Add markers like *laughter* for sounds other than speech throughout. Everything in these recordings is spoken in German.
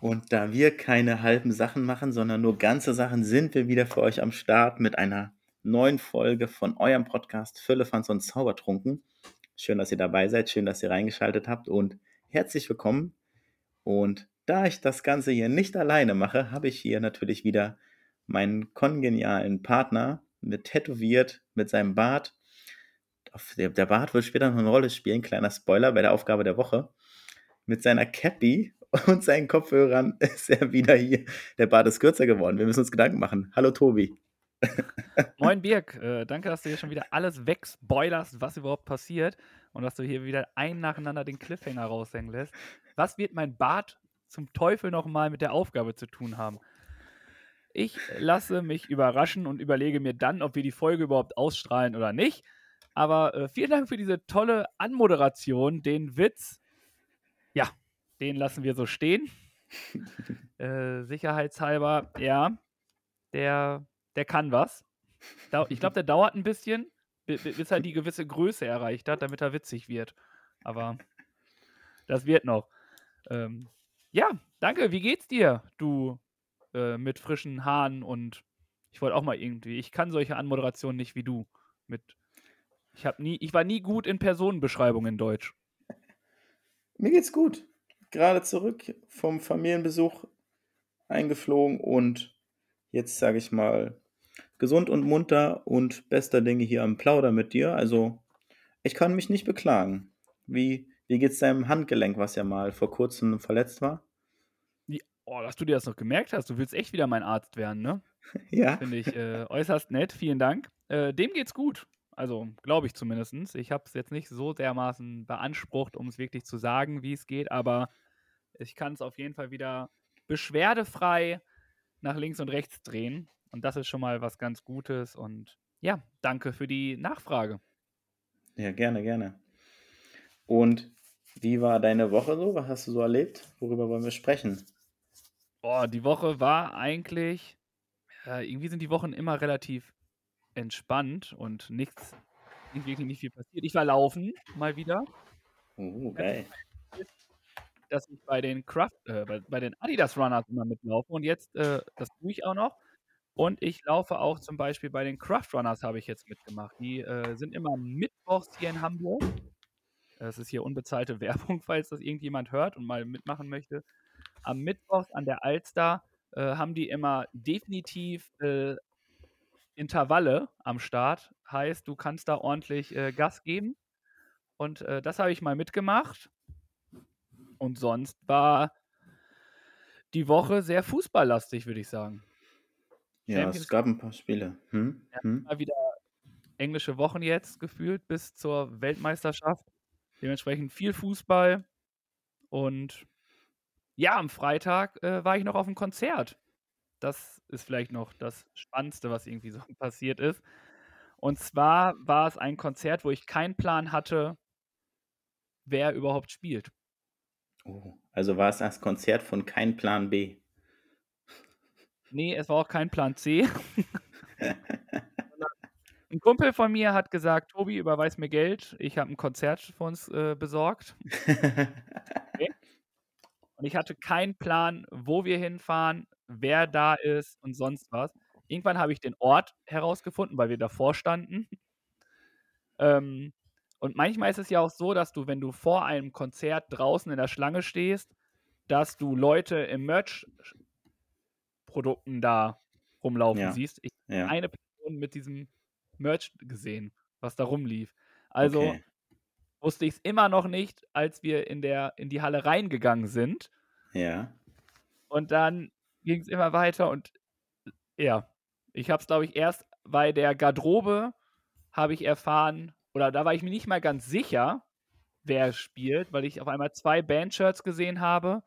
Und da wir keine halben Sachen machen, sondern nur ganze Sachen, sind wir wieder für euch am Start mit einer neuen Folge von eurem Podcast Füllefanz und Zaubertrunken. Schön, dass ihr dabei seid, schön, dass ihr reingeschaltet habt und herzlich willkommen. Und da ich das Ganze hier nicht alleine mache, habe ich hier natürlich wieder meinen kongenialen Partner mit tätowiert, mit seinem Bart. Der Bart wird später noch eine Rolle spielen, kleiner Spoiler bei der Aufgabe der Woche. Mit seiner Cappy und seinen Kopfhörern *laughs* ist er wieder hier. Der Bart ist kürzer geworden. Wir müssen uns Gedanken machen. Hallo Tobi. *laughs* Moin Birk, äh, danke, dass du hier schon wieder alles wegspoilerst, was überhaupt passiert und dass du hier wieder ein nacheinander den Cliffhanger raushängen lässt. Was wird mein Bart zum Teufel nochmal mit der Aufgabe zu tun haben? Ich lasse mich überraschen und überlege mir dann, ob wir die Folge überhaupt ausstrahlen oder nicht. Aber äh, vielen Dank für diese tolle Anmoderation, den Witz. Ja, den lassen wir so stehen. *laughs* äh, sicherheitshalber, ja, der, der kann was. ich glaube, der dauert ein bisschen, bis er die gewisse Größe erreicht hat, damit er witzig wird. Aber das wird noch. Ähm, ja, danke. Wie geht's dir, du äh, mit frischen Haaren und ich wollte auch mal irgendwie. Ich kann solche Anmoderationen nicht wie du. Mit, ich habe nie, ich war nie gut in Personenbeschreibungen in Deutsch. Mir geht's gut gerade zurück vom Familienbesuch eingeflogen und jetzt sage ich mal gesund und munter und bester Dinge hier am Plauder mit dir. Also ich kann mich nicht beklagen. Wie, wie geht's deinem Handgelenk, was ja mal vor kurzem verletzt war? Wie, oh, dass du dir das noch gemerkt hast. Du willst echt wieder mein Arzt werden, ne? *laughs* ja. Finde ich äh, äußerst nett. Vielen Dank. Äh, dem geht's gut. Also glaube ich zumindest. Ich habe es jetzt nicht so dermaßen beansprucht, um es wirklich zu sagen, wie es geht, aber ich kann es auf jeden Fall wieder beschwerdefrei nach links und rechts drehen. Und das ist schon mal was ganz Gutes. Und ja, danke für die Nachfrage. Ja, gerne, gerne. Und wie war deine Woche so? Was hast du so erlebt? Worüber wollen wir sprechen? Boah, die Woche war eigentlich, ja, irgendwie sind die Wochen immer relativ entspannt und nichts, wirklich nicht viel passiert. Ich war laufen, mal wieder. Oh, geil dass ich bei den Craft, äh, bei, bei, den Adidas Runners immer mitlaufe und jetzt, äh, das tue ich auch noch. Und ich laufe auch zum Beispiel bei den Craft Runners habe ich jetzt mitgemacht. Die äh, sind immer mittwochs hier in Hamburg. Das ist hier unbezahlte *laughs* Werbung, falls das irgendjemand hört und mal mitmachen möchte. Am Mittwochs an der Alster äh, haben die immer definitiv äh, Intervalle am Start. Heißt, du kannst da ordentlich äh, Gas geben. Und das habe ich mal mitgemacht. Und sonst war die Woche sehr fußballlastig, würde ich sagen. Ja, Champions es gab ein paar Spiele. Hm? Hm? Mal wieder englische Wochen jetzt gefühlt bis zur Weltmeisterschaft. Dementsprechend viel Fußball. Und ja, am Freitag äh, war ich noch auf einem Konzert. Das ist vielleicht noch das Spannendste, was irgendwie so *laughs* passiert ist. Und zwar war es ein Konzert, wo ich keinen Plan hatte, wer überhaupt spielt. Oh, also war es das Konzert von Kein Plan B? Nee, es war auch kein Plan C. *laughs* ein Kumpel von mir hat gesagt, Tobi, überweis mir Geld. Ich habe ein Konzert für uns äh, besorgt. Okay. *laughs* Und ich hatte keinen Plan, wo wir hinfahren, wer da ist und sonst was. Irgendwann habe ich den Ort herausgefunden, weil wir davor standen. Ähm, und manchmal ist es ja auch so, dass du, wenn du vor einem Konzert draußen in der Schlange stehst, dass du Leute im Merch-Produkten da rumlaufen ja. siehst. Ich habe ja. eine Person mit diesem Merch gesehen, was da rumlief. Also okay. wusste ich es immer noch nicht, als wir in, der, in die Halle reingegangen sind. Ja. Und dann ging es immer weiter und ja, ich habe es, glaube ich, erst bei der Garderobe habe ich erfahren, oder da war ich mir nicht mal ganz sicher, wer spielt, weil ich auf einmal zwei Bandshirts gesehen habe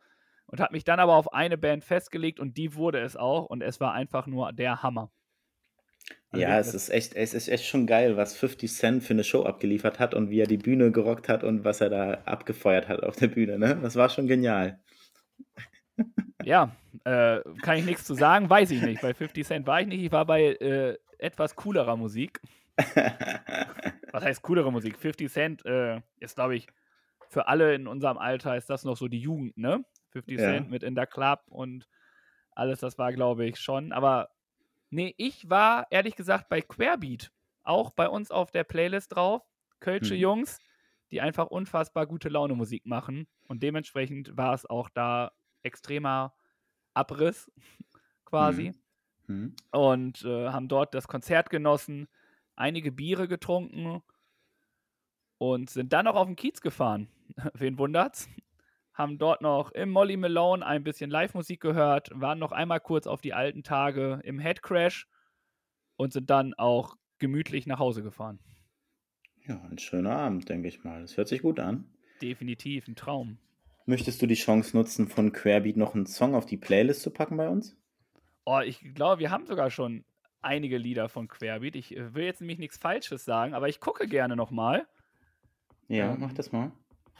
und habe mich dann aber auf eine Band festgelegt und die wurde es auch und es war einfach nur der Hammer. Also ja, es ist, echt, es ist echt schon geil, was 50 Cent für eine Show abgeliefert hat und wie er die Bühne gerockt hat und was er da abgefeuert hat auf der Bühne. Ne? Das war schon genial. *laughs* Ja, äh, kann ich nichts zu sagen, weiß ich nicht. Bei 50 Cent war ich nicht. Ich war bei äh, etwas coolerer Musik. Was heißt coolere Musik? 50 Cent äh, ist, glaube ich, für alle in unserem Alter ist das noch so die Jugend, ne? 50 ja. Cent mit In der Club und alles, das war, glaube ich, schon. Aber nee, ich war ehrlich gesagt bei Querbeat. Auch bei uns auf der Playlist drauf. Kölsche hm. Jungs, die einfach unfassbar gute Laune Musik machen. Und dementsprechend war es auch da extremer Abriss *laughs* quasi. Hm. Hm. Und äh, haben dort das Konzert genossen, einige Biere getrunken und sind dann noch auf den Kiez gefahren. *laughs* Wen wundert's? haben dort noch im Molly Malone ein bisschen Live-Musik gehört, waren noch einmal kurz auf die alten Tage im Headcrash und sind dann auch gemütlich nach Hause gefahren. Ja, ein schöner Abend, denke ich mal. Das hört sich gut an. Definitiv, ein Traum. Möchtest du die Chance nutzen, von Querbeat noch einen Song auf die Playlist zu packen bei uns? Oh, ich glaube, wir haben sogar schon einige Lieder von Querbeat. Ich äh, will jetzt nämlich nichts Falsches sagen, aber ich gucke gerne nochmal. Ja, ähm, mach das mal.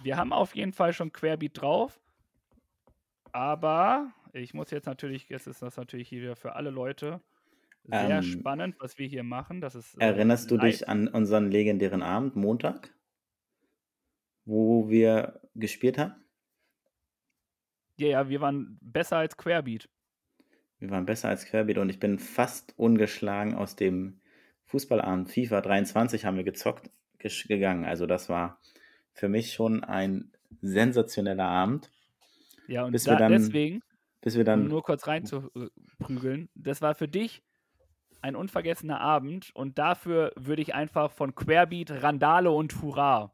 Wir haben auf jeden Fall schon Querbeat drauf. Aber ich muss jetzt natürlich, jetzt ist das natürlich hier für alle Leute sehr ähm, spannend, was wir hier machen. Das ist, äh, erinnerst du dich an unseren legendären Abend, Montag, wo wir gespielt haben? Ja, ja, wir waren besser als Querbeat. Wir waren besser als Querbeat und ich bin fast ungeschlagen aus dem Fußballabend FIFA 23 haben wir gezockt gegangen. Also das war für mich schon ein sensationeller Abend. Ja, und bis da, wir dann, deswegen, bis wir dann, um nur kurz reinzuprügeln, das war für dich ein unvergessener Abend und dafür würde ich einfach von Querbeat, Randale und Hurra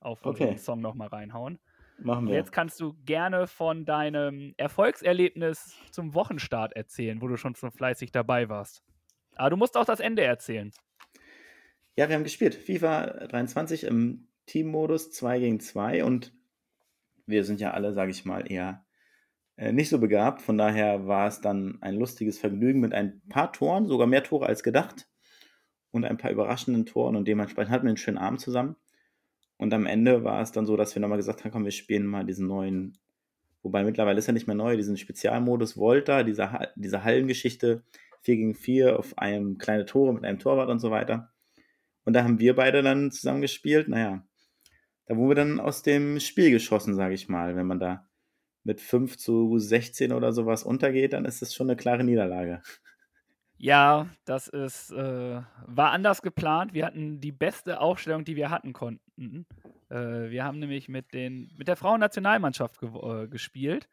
auf okay. unseren Song nochmal reinhauen. Machen wir. Jetzt kannst du gerne von deinem Erfolgserlebnis zum Wochenstart erzählen, wo du schon so fleißig dabei warst. Aber du musst auch das Ende erzählen. Ja, wir haben gespielt. FIFA 23 im Teammodus 2 gegen 2 und wir sind ja alle, sage ich mal, eher äh, nicht so begabt. Von daher war es dann ein lustiges Vergnügen mit ein paar Toren, sogar mehr Tore als gedacht und ein paar überraschenden Toren und dementsprechend hatten wir einen schönen Abend zusammen. Und am Ende war es dann so, dass wir nochmal gesagt haben, komm, wir spielen mal diesen neuen, wobei mittlerweile ist er nicht mehr neu, diesen Spezialmodus Volta, diese, diese Hallengeschichte, 4 gegen 4 auf einem kleine Tore mit einem Torwart und so weiter. Und da haben wir beide dann zusammen gespielt. Naja, da wurden wir dann aus dem Spiel geschossen, sage ich mal. Wenn man da mit 5 zu 16 oder sowas untergeht, dann ist das schon eine klare Niederlage. Ja, das ist, äh, war anders geplant. Wir hatten die beste Aufstellung, die wir hatten konnten. Äh, wir haben nämlich mit, den, mit der Frauennationalmannschaft ge äh, gespielt.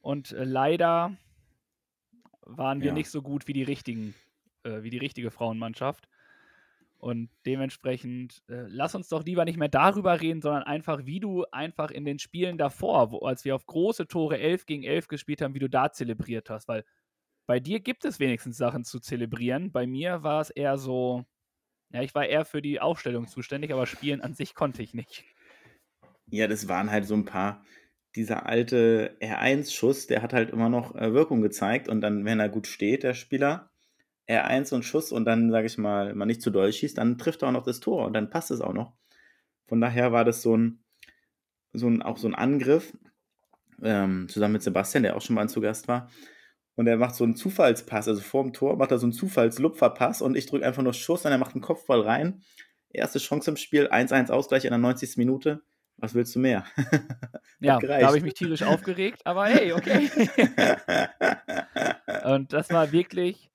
Und äh, leider waren wir ja. nicht so gut wie die richtigen, äh, wie die richtige Frauenmannschaft. Und dementsprechend, äh, lass uns doch lieber nicht mehr darüber reden, sondern einfach, wie du einfach in den Spielen davor, wo, als wir auf große Tore 11 gegen 11 gespielt haben, wie du da zelebriert hast. Weil bei dir gibt es wenigstens Sachen zu zelebrieren. Bei mir war es eher so, ja, ich war eher für die Aufstellung zuständig, aber spielen an sich konnte ich nicht. Ja, das waren halt so ein paar, dieser alte R1-Schuss, der hat halt immer noch äh, Wirkung gezeigt und dann, wenn er gut steht, der Spieler, R1 und Schuss und dann, sage ich mal, man nicht zu doll schießt, dann trifft er auch noch das Tor und dann passt es auch noch. Von daher war das so ein, so ein auch so ein Angriff, ähm, zusammen mit Sebastian, der auch schon mal zu Gast war. Und er macht so einen Zufallspass, also vor dem Tor macht er so einen Zufallslupferpass und ich drücke einfach nur Schuss und er macht einen Kopfball rein. Erste Chance im Spiel, 1-1 Ausgleich in der 90. Minute. Was willst du mehr? *laughs* ja, da habe ich mich tierisch aufgeregt, aber hey, okay. *laughs* und das war wirklich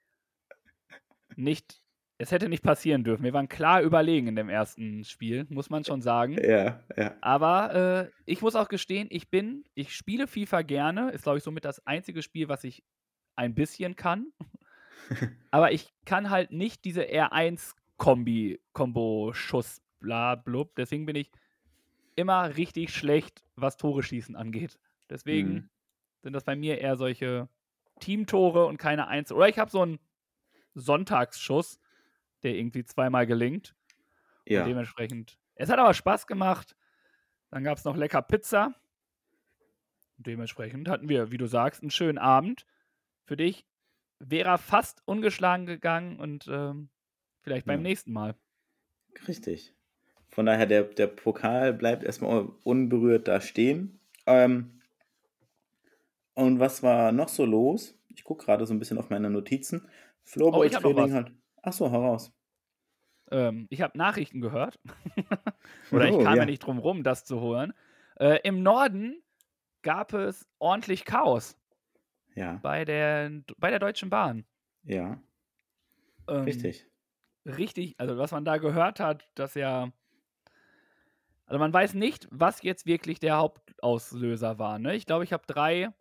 nicht, es hätte nicht passieren dürfen. Wir waren klar überlegen in dem ersten Spiel, muss man schon sagen. Ja, ja. Aber äh, ich muss auch gestehen, ich bin, ich spiele FIFA gerne. Ist, glaube ich, somit das einzige Spiel, was ich ein bisschen kann. *laughs* Aber ich kann halt nicht diese R1-Kombi, Kombo, Schuss, bla, blub. Deswegen bin ich immer richtig schlecht, was Tore schießen angeht. Deswegen mhm. sind das bei mir eher solche Teamtore und keine Einzel. Oder ich habe so ein Sonntagsschuss, der irgendwie zweimal gelingt. Ja. Und dementsprechend. Es hat aber Spaß gemacht. Dann gab es noch lecker Pizza. dementsprechend hatten wir, wie du sagst, einen schönen Abend. Für dich wäre er fast ungeschlagen gegangen und ähm, vielleicht beim Ja. nächsten Mal. Richtig. Von daher, der, der Pokal bleibt erstmal unberührt da stehen. Ähm, und was war noch so los? Ich gucke gerade so ein bisschen auf meine Notizen. Oh, ich noch Floorball-Training was. hat. Achso, heraus. Ähm, ich habe Nachrichten gehört. *laughs* Oder ich Oh, kam ja. ja. nicht drum rum, das zu holen. Äh, Im Norden gab es ordentlich Chaos Ja, bei der, bei der Deutschen Bahn. ja, Ähm, richtig. Richtig, also was man da gehört hat, dass ja. Also man weiß nicht, was jetzt wirklich der Hauptauslöser war. Ne? Ich glaube, ich habe drei,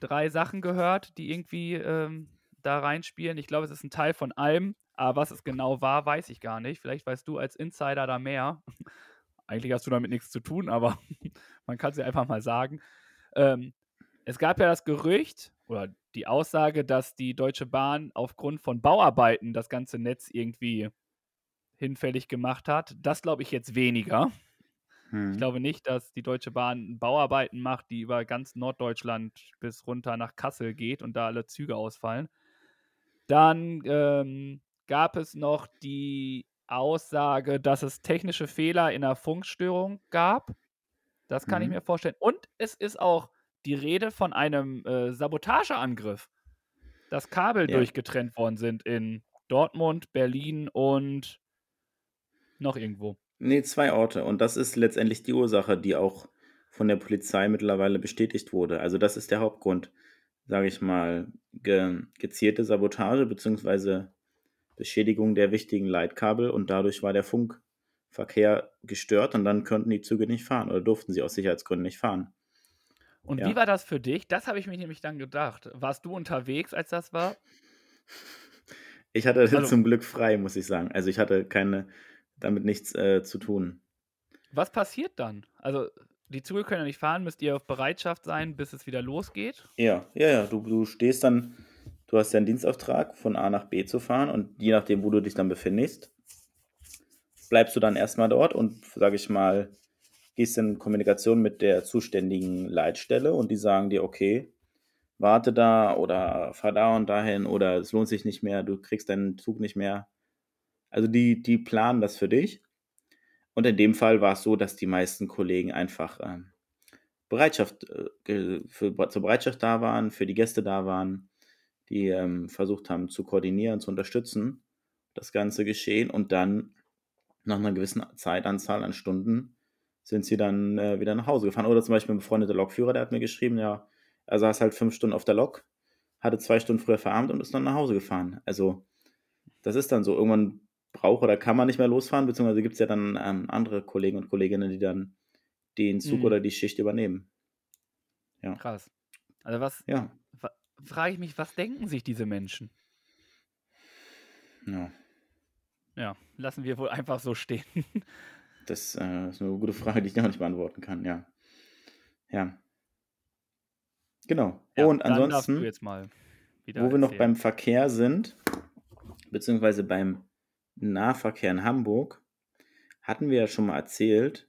drei Sachen gehört, die irgendwie ähm, da reinspielen. Ich glaube, es ist ein Teil von allem, aber was es genau war, weiß ich gar nicht. Vielleicht weißt du als Insider da mehr. *laughs* Eigentlich hast du damit nichts zu tun, aber *laughs* man kann es ja einfach mal sagen. Ähm, es gab ja das Gerücht oder die Aussage, dass die Deutsche Bahn aufgrund von Bauarbeiten das ganze Netz irgendwie hinfällig gemacht hat. Das glaube ich jetzt weniger. Hm. Ich glaube nicht, dass die Deutsche Bahn Bauarbeiten macht, die über ganz Norddeutschland bis runter nach Kassel geht und da alle Züge ausfallen. Dann ähm, gab es noch die Aussage, dass es technische Fehler in der Funkstörung gab. Das kann ich Mhm. mir vorstellen. Und es ist auch die Rede von einem äh, Sabotageangriff, dass Kabel Ja. durchgetrennt worden sind in Dortmund, Berlin und noch irgendwo. Nee, zwei Orte. Und das ist letztendlich die Ursache, die auch von der Polizei mittlerweile bestätigt wurde. Also das ist der Hauptgrund, sage ich mal, ge gezielte Sabotage bzw. Beschädigung der wichtigen Leitkabel und dadurch war der Funkverkehr gestört und dann konnten die Züge nicht fahren oder durften sie aus Sicherheitsgründen nicht fahren. Und Ja. wie war das für dich? Das habe ich mich nämlich dann gedacht. Warst du unterwegs, als das war? Ich hatte *laughs* Also- zum Glück frei, muss ich sagen. Also ich hatte keine, damit nichts äh, zu tun. Was passiert dann? Also, die Züge können ja nicht fahren, müsst ihr auf Bereitschaft sein, bis es wieder losgeht? Ja, ja, ja. Du, du stehst dann, du hast ja einen Dienstauftrag, von A nach B zu fahren und je nachdem, wo du dich dann befindest, bleibst du dann erstmal dort und, sage ich mal, gehst in Kommunikation mit der zuständigen Leitstelle und die sagen dir, okay, warte da oder fahr da und dahin oder es lohnt sich nicht mehr, du kriegst deinen Zug nicht mehr. Also die, die planen das für dich. Und in dem Fall war es so, dass die meisten Kollegen einfach ähm, Bereitschaft, äh, für, zur Bereitschaft da waren, für die Gäste da waren, die ähm, versucht haben zu koordinieren, zu unterstützen, das ganze Geschehen. Und dann nach einer gewissen Zeitanzahl an Stunden sind sie dann äh, wieder nach Hause gefahren. Oder zum Beispiel ein befreundeter Lokführer, der hat mir geschrieben, ja, er saß halt fünf Stunden auf der Lok, hatte zwei Stunden früher verarmt und ist dann nach Hause gefahren. Also das ist dann so. Irgendwann braucht oder kann man nicht mehr losfahren, beziehungsweise gibt es ja dann ähm, andere Kollegen und Kolleginnen, die dann den Zug Mhm. oder die Schicht übernehmen. Krass. Also, was Ja, frage ich mich, was denken sich diese Menschen? ja. Ja, lassen wir wohl einfach so stehen. *laughs* Das äh, ist eine gute Frage, die ich noch nicht beantworten kann, ja. Ja. Genau. Ja, und ansonsten, wo wir noch beim Verkehr sind, beziehungsweise beim Nahverkehr in Hamburg, hatten wir ja schon mal erzählt,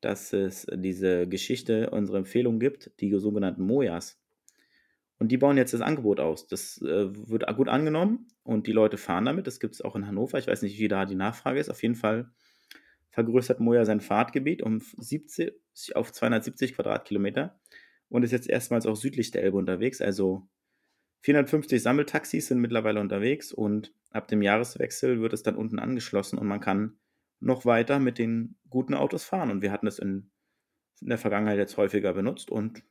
dass es diese Geschichte, unsere Empfehlung gibt, die sogenannten Mojas. Und die bauen jetzt das Angebot aus. Das äh, wird gut angenommen und die Leute fahren damit. Das gibt es auch in Hannover. Ich weiß nicht, wie da die Nachfrage ist. Auf jeden Fall vergrößert Moja sein Fahrtgebiet um 70 auf 270 Quadratkilometer und ist jetzt erstmals auch südlich der Elbe unterwegs. Also 450 Sammeltaxis sind mittlerweile unterwegs und ab dem Jahreswechsel wird es dann unten angeschlossen und man kann noch weiter mit den guten Autos fahren. Und wir hatten es in, in der Vergangenheit jetzt häufiger benutzt und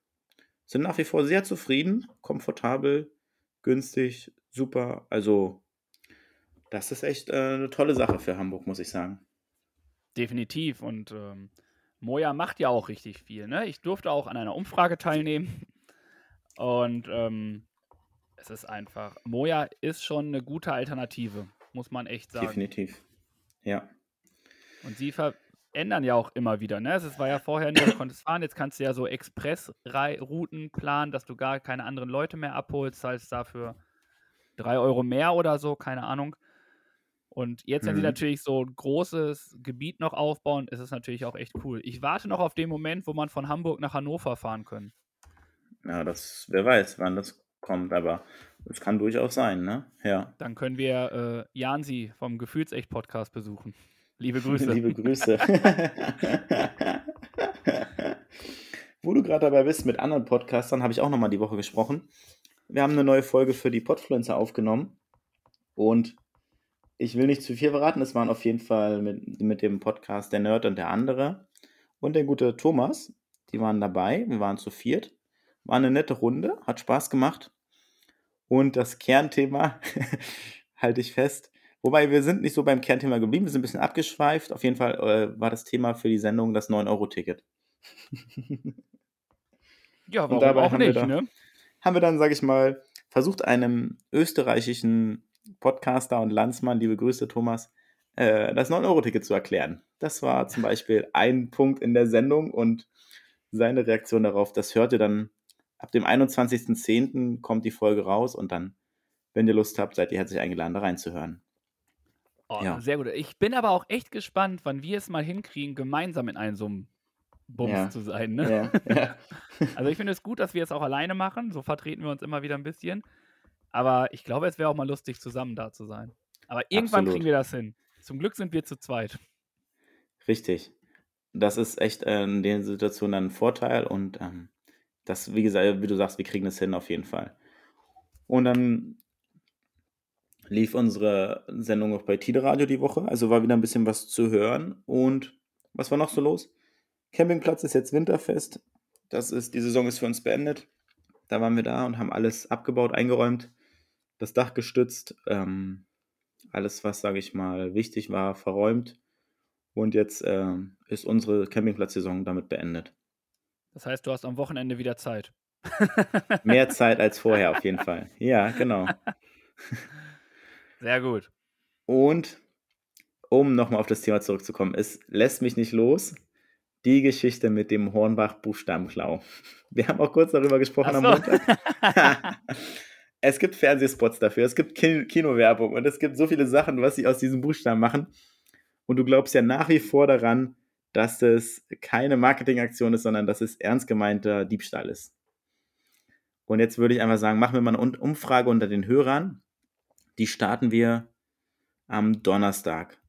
sind nach wie vor sehr zufrieden, komfortabel, günstig, super. Also das ist echt äh, eine tolle Sache für Hamburg, muss ich sagen. Definitiv. Und ähm, Moja macht ja auch richtig viel. Ne? Ich durfte auch an einer Umfrage teilnehmen. Und ähm, es ist einfach, Moja ist schon eine gute Alternative, muss man echt sagen. Definitiv. Ja. Und sie verändern ja auch immer wieder. Ne? Es war ja vorher nur, du konntest fahren, jetzt kannst du ja so Expressrouten planen, dass du gar keine anderen Leute mehr abholst, als dafür drei Euro mehr oder so, keine Ahnung. Und jetzt, wenn sie Mhm. natürlich so ein großes Gebiet noch aufbauen, ist es natürlich auch echt cool. Ich warte noch auf den Moment, wo man von Hamburg nach Hannover fahren können. Ja, das, wer weiß, wann das kommt, aber es kann durchaus sein, ne? Ja. Dann können wir äh, Jansi vom Gefühlsecht-Podcast besuchen. Liebe *laughs* Grüße. Liebe Grüße. *laughs* Wo du gerade dabei bist mit anderen Podcastern, habe ich auch nochmal die Woche gesprochen. Wir haben eine neue Folge für die Podfluencer aufgenommen und ich will nicht zu viel verraten. Es waren auf jeden Fall mit, mit dem Podcast der Nerd und der andere und der gute Thomas. Die waren dabei. Wir waren zu viert. War eine nette Runde, hat Spaß gemacht. Und das Kernthema, *laughs* halte ich fest. Wobei wir sind nicht so beim Kernthema geblieben, wir sind ein bisschen abgeschweift. Auf jeden Fall äh, war das Thema für die Sendung das 9-Euro-Ticket. *laughs* ja, warum auch nicht, da, ne? Haben wir dann, sage ich mal, versucht einem österreichischen Podcaster und Landsmann, liebe Grüße Thomas, äh, das 9-Euro-Ticket zu erklären. Das war zum Beispiel ein Punkt in der Sendung und seine Reaktion darauf, das hört ihr dann ab dem 21.10. kommt die Folge raus und dann, wenn ihr Lust habt, seid ihr herzlich eingeladen, da reinzuhören. Oh, ja. Sehr gut. Ich bin aber auch echt gespannt, wann wir es mal hinkriegen, gemeinsam in einem so einem Bums ja. zu sein. Ne? Ja, *laughs* also ich finde es gut, dass wir es auch alleine machen. So vertreten wir uns immer wieder ein bisschen. Aber ich glaube, es wäre auch mal lustig, zusammen da zu sein. Aber irgendwann Absolut. kriegen wir das hin. Zum Glück sind wir zu zweit. Richtig. Das ist echt in den Situationen dann ein Vorteil und ähm, das, wie gesagt, wie du sagst, wir kriegen das hin auf jeden Fall. Und dann lief unsere Sendung auch bei Tide Radio die Woche, also war wieder ein bisschen was zu hören. Und was war noch so los? Campingplatz ist jetzt winterfest. Das ist, die Saison ist für uns beendet. Da waren wir da und haben alles abgebaut, eingeräumt, das Dach gestützt, ähm, alles, was, sage ich mal, wichtig war, verräumt. Und jetzt äh, ist unsere Campingplatzsaison damit beendet. Das heißt, du hast am Wochenende wieder Zeit. *laughs* Mehr *laughs* Zeit als vorher auf jeden Fall. Ja, genau. Sehr gut. Und um nochmal auf das Thema zurückzukommen, es lässt mich nicht los. Die Geschichte mit dem Hornbach-Buchstabenklau. Wir haben auch kurz darüber gesprochen so. am Montag. *laughs* es gibt Fernsehspots dafür, es gibt Kinowerbung und es gibt so viele Sachen, was sie aus diesem Buchstaben machen. Und du glaubst ja nach wie vor daran, dass es keine Marketingaktion ist, sondern dass es ernst gemeinter Diebstahl ist. Und jetzt würde ich einfach sagen, machen wir mal eine Umfrage unter den Hörern. Die starten wir am Donnerstag.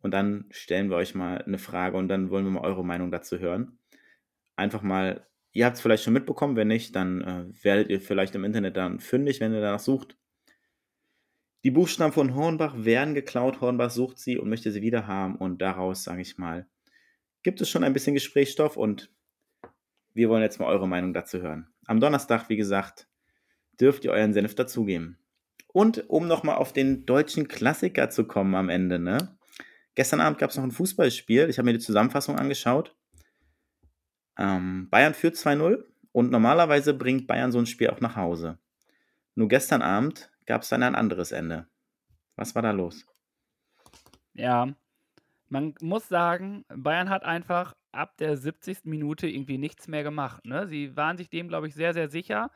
Und dann stellen wir euch mal eine Frage und dann wollen wir mal eure Meinung dazu hören. Einfach mal, ihr habt es vielleicht schon mitbekommen, wenn nicht, dann äh, werdet ihr vielleicht im Internet dann fündig, wenn ihr danach sucht. Die Buchstaben von Hornbach werden geklaut, Hornbach sucht sie und möchte sie wieder haben und daraus, sage ich mal, gibt es schon ein bisschen Gesprächsstoff und wir wollen jetzt mal eure Meinung dazu hören. Am Donnerstag, wie gesagt, dürft ihr euren Senf dazugeben. Und um nochmal auf den deutschen Klassiker zu kommen am Ende, ne? Gestern Abend gab es noch ein Fußballspiel. Ich habe mir die Zusammenfassung angeschaut. Ähm, Bayern führt 2-0 und normalerweise bringt Bayern so ein Spiel auch nach Hause. Nur gestern Abend gab es dann ein anderes Ende. Was war da los? Ja, man muss sagen, Bayern hat einfach ab der 70. Minute irgendwie nichts mehr gemacht. Ne? Sie waren sich dem, glaube ich, sehr, sehr sicher.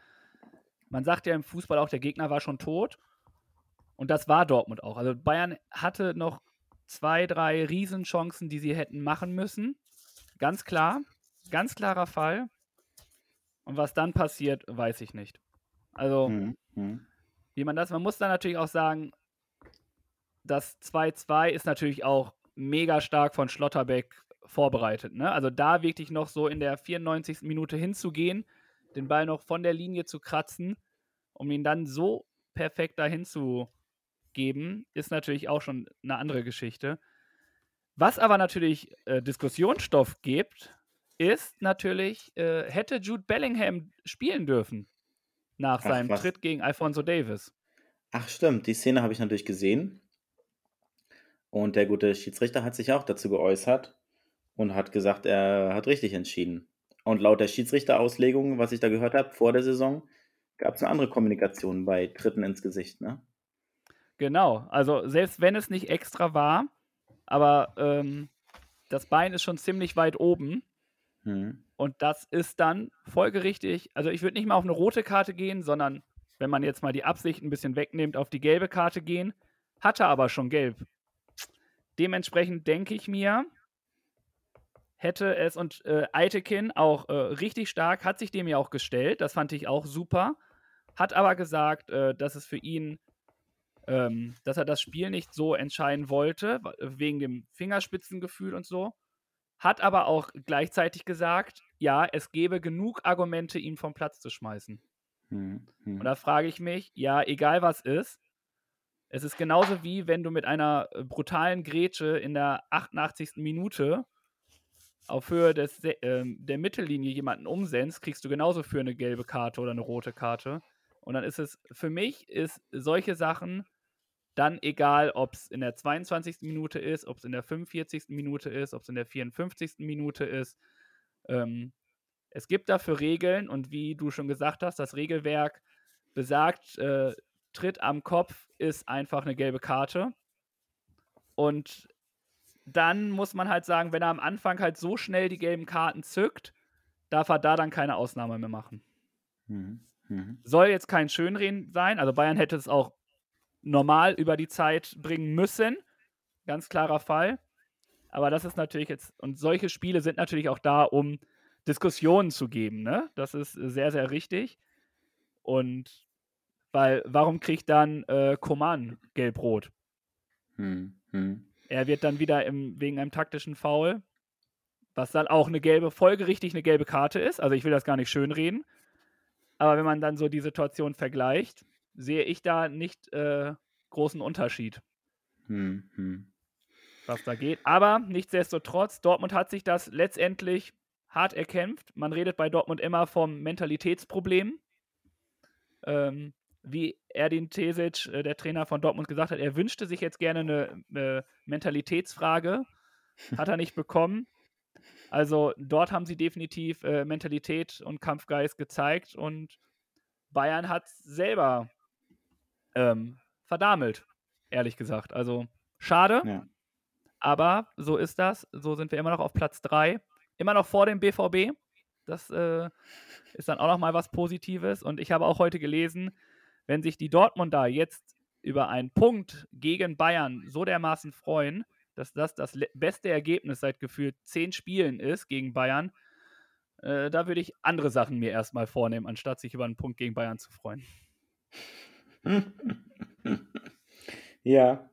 Man sagt ja im Fußball auch, der Gegner war schon tot. Und das war Dortmund auch. Also Bayern hatte noch zwei, drei Riesenchancen, die sie hätten machen müssen. Ganz klar. Ganz klarer Fall. Und was dann passiert, weiß ich nicht. Also, mhm. wie man das, man muss dann natürlich auch sagen, das 2-2 ist natürlich auch mega stark von Schlotterbeck vorbereitet. Ne? Also da wirklich noch so in der 94. Minute hinzugehen, den Ball noch von der Linie zu kratzen, um ihn dann so perfekt dahin zu geben, ist natürlich auch schon eine andere Geschichte. Was aber natürlich äh, Diskussionsstoff gibt, ist natürlich, äh, hätte Jude Bellingham spielen dürfen nach Ach, seinem was? Tritt gegen Alfonso Davis. Ach stimmt, die Szene habe ich natürlich gesehen. Und der gute Schiedsrichter hat sich auch dazu geäußert und hat gesagt, er hat richtig entschieden. Und laut der Schiedsrichterauslegung, was ich da gehört habe vor der Saison, gab es eine andere Kommunikation bei Tritten ins Gesicht, ne? Genau, also selbst wenn es nicht extra war, aber ähm, das Bein ist schon ziemlich weit oben. Hm. Und das ist dann folgerichtig. Also ich würde nicht mal auf eine rote Karte gehen, sondern wenn man jetzt mal die Absicht ein bisschen wegnimmt, auf die gelbe Karte gehen. Hatte aber schon gelb. Dementsprechend denke ich mir, hätte es und äh, Eitekin auch äh, richtig stark, hat sich dem ja auch gestellt, das fand ich auch super, hat aber gesagt, äh, dass es für ihn, ähm, dass er das Spiel nicht so entscheiden wollte, wegen dem Fingerspitzengefühl und so, hat aber auch gleichzeitig gesagt, ja, es gäbe genug Argumente, ihn vom Platz zu schmeißen. Hm, hm. Und da frage ich mich, ja, egal was ist, es ist genauso wie wenn du mit einer äh, brutalen Grätsche in der 88. Minute auf Höhe des, äh, der Mittellinie jemanden umsendest, kriegst du genauso für eine gelbe Karte oder eine rote Karte. Und dann ist es, für mich ist solche Sachen dann egal, ob es in der 22. Minute ist, ob es in der 45. Minute ist, ob es in der 54. Minute ist. Ähm, es gibt dafür Regeln und wie du schon gesagt hast, das Regelwerk besagt, äh, Tritt am Kopf ist einfach eine gelbe Karte. Und dann muss man halt sagen, wenn er am Anfang halt so schnell die gelben Karten zückt, darf er da dann keine Ausnahme mehr machen. Mhm. Mhm. Soll jetzt kein Schönreden sein. Also Bayern hätte es auch normal über die Zeit bringen müssen. Ganz klarer Fall. Aber das ist natürlich jetzt, und solche Spiele sind natürlich auch da, um Diskussionen zu geben. Ne? Das ist sehr, sehr richtig. Und weil, warum kriegt dann äh, Koman gelb-rot? Hm, hm. Er wird dann wieder im, wegen einem taktischen Foul, was dann auch eine gelbe, folgerichtig eine gelbe Karte ist. Also ich will das gar nicht schönreden. Aber wenn man dann so die Situation vergleicht, sehe ich da nicht äh, großen Unterschied. Hm, hm. Was da geht. Aber nichtsdestotrotz, Dortmund hat sich das letztendlich hart erkämpft. Man redet bei Dortmund immer vom Mentalitätsproblem. Ähm, wie Erdin Tesic, äh, der Trainer von Dortmund, gesagt hat, er wünschte sich jetzt gerne eine, eine Mentalitätsfrage. Hat er nicht bekommen. Also dort haben sie definitiv äh, Mentalität und Kampfgeist gezeigt und Bayern hat selber ähm, verdamelt, ehrlich gesagt. Also schade, ja. aber so ist das. So sind wir immer noch auf Platz 3. Immer noch vor dem BVB. Das äh, ist dann auch noch mal was Positives. Und ich habe auch heute gelesen, wenn sich die Dortmunder jetzt über einen Punkt gegen Bayern so dermaßen freuen, dass das das beste Ergebnis seit gefühlt zehn Spielen ist gegen Bayern, äh, da würde ich andere Sachen mir erstmal vornehmen, anstatt sich über einen Punkt gegen Bayern zu freuen. Ja,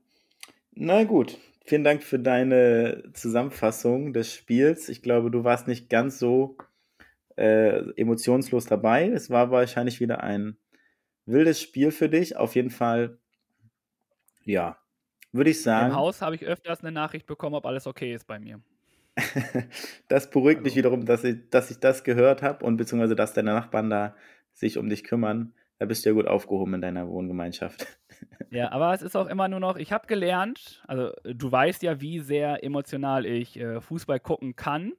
na gut. Vielen Dank für deine Zusammenfassung des Spiels. Ich glaube, du warst nicht ganz so äh, emotionslos dabei. Es war wahrscheinlich wieder ein wildes Spiel für dich. Auf jeden Fall, ja, würde ich sagen. Im Haus habe ich öfters eine Nachricht bekommen, ob alles okay ist bei mir. *laughs* das beruhigt also. mich wiederum, dass ich, dass ich das gehört habe und beziehungsweise, dass deine Nachbarn da sich um dich kümmern. Da bist du ja gut aufgehoben in deiner Wohngemeinschaft. *laughs* Ja, aber es ist auch immer nur noch, ich habe gelernt, also du weißt ja, wie sehr emotional ich äh, Fußball gucken kann.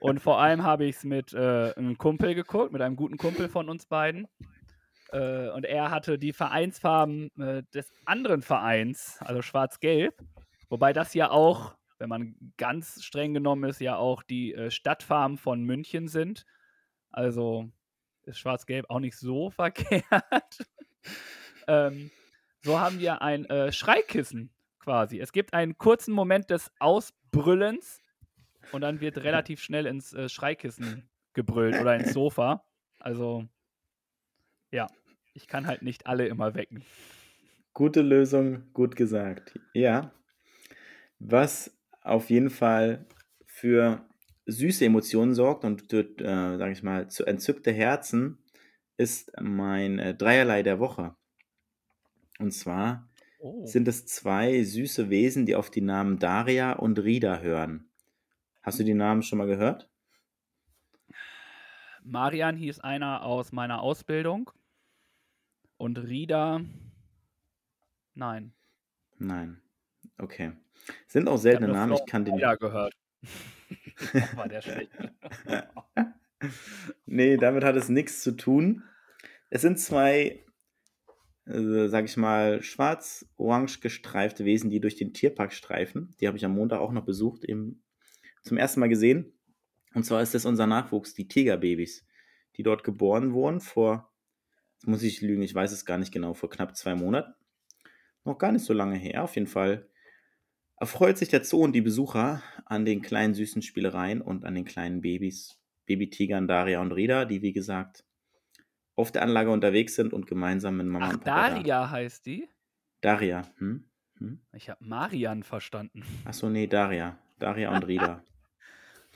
Und vor allem habe ich es mit äh, einem Kumpel geguckt, mit einem guten Kumpel von uns beiden. Äh, und er hatte die Vereinsfarben äh, des anderen Vereins, also schwarz-gelb. Wobei das ja auch, wenn man ganz streng genommen ist, ja auch die äh, Stadtfarben von München sind. Also ist schwarz-gelb auch nicht so *laughs* verkehrt. ähm, so haben wir ein äh, Schreikissen quasi. Es gibt einen kurzen Moment des Ausbrüllens und dann wird relativ schnell ins äh, Schreikissen gebrüllt oder ins Sofa. Also ja, ich kann halt nicht alle immer wecken. Gute Lösung, gut gesagt. Ja. Was auf jeden Fall für süße Emotionen sorgt und, äh, sage ich mal, zu entzückte Herzen, ist mein äh, Dreierlei der Woche. Und zwar oh. sind es zwei süße Wesen, die auf die Namen Daria und Rida hören. Hast du die Namen schon mal gehört? Marian hieß einer aus meiner Ausbildung. Und Rida, nein. Nein. Okay. Sind auch seltene ich Namen. Ich kann den. Ja, gehört. *laughs* *laughs* war der schlecht. *laughs* nee, damit hat es nichts zu tun. Es sind zwei, äh, sag ich mal, schwarz-orange gestreifte Wesen, die durch den Tierpark streifen. Die habe ich am Montag auch noch besucht, eben zum ersten Mal gesehen. Und zwar ist das unser Nachwuchs, die Tigerbabys, die dort geboren wurden vor, muss ich lügen, ich weiß es gar nicht genau, vor knapp zwei Monaten. Noch gar nicht so lange her, auf jeden Fall erfreut sich der Zoo und die Besucher an den kleinen süßen Spielereien und an den kleinen Babys, Babytigern Daria und Rida, die wie gesagt auf der Anlage unterwegs sind und gemeinsam mit Mama Ach, und Papa. da- Daria heißt die? Daria, hm? hm? Ich habe Marian verstanden. Achso, nee, Daria. Daria und Rida. *laughs*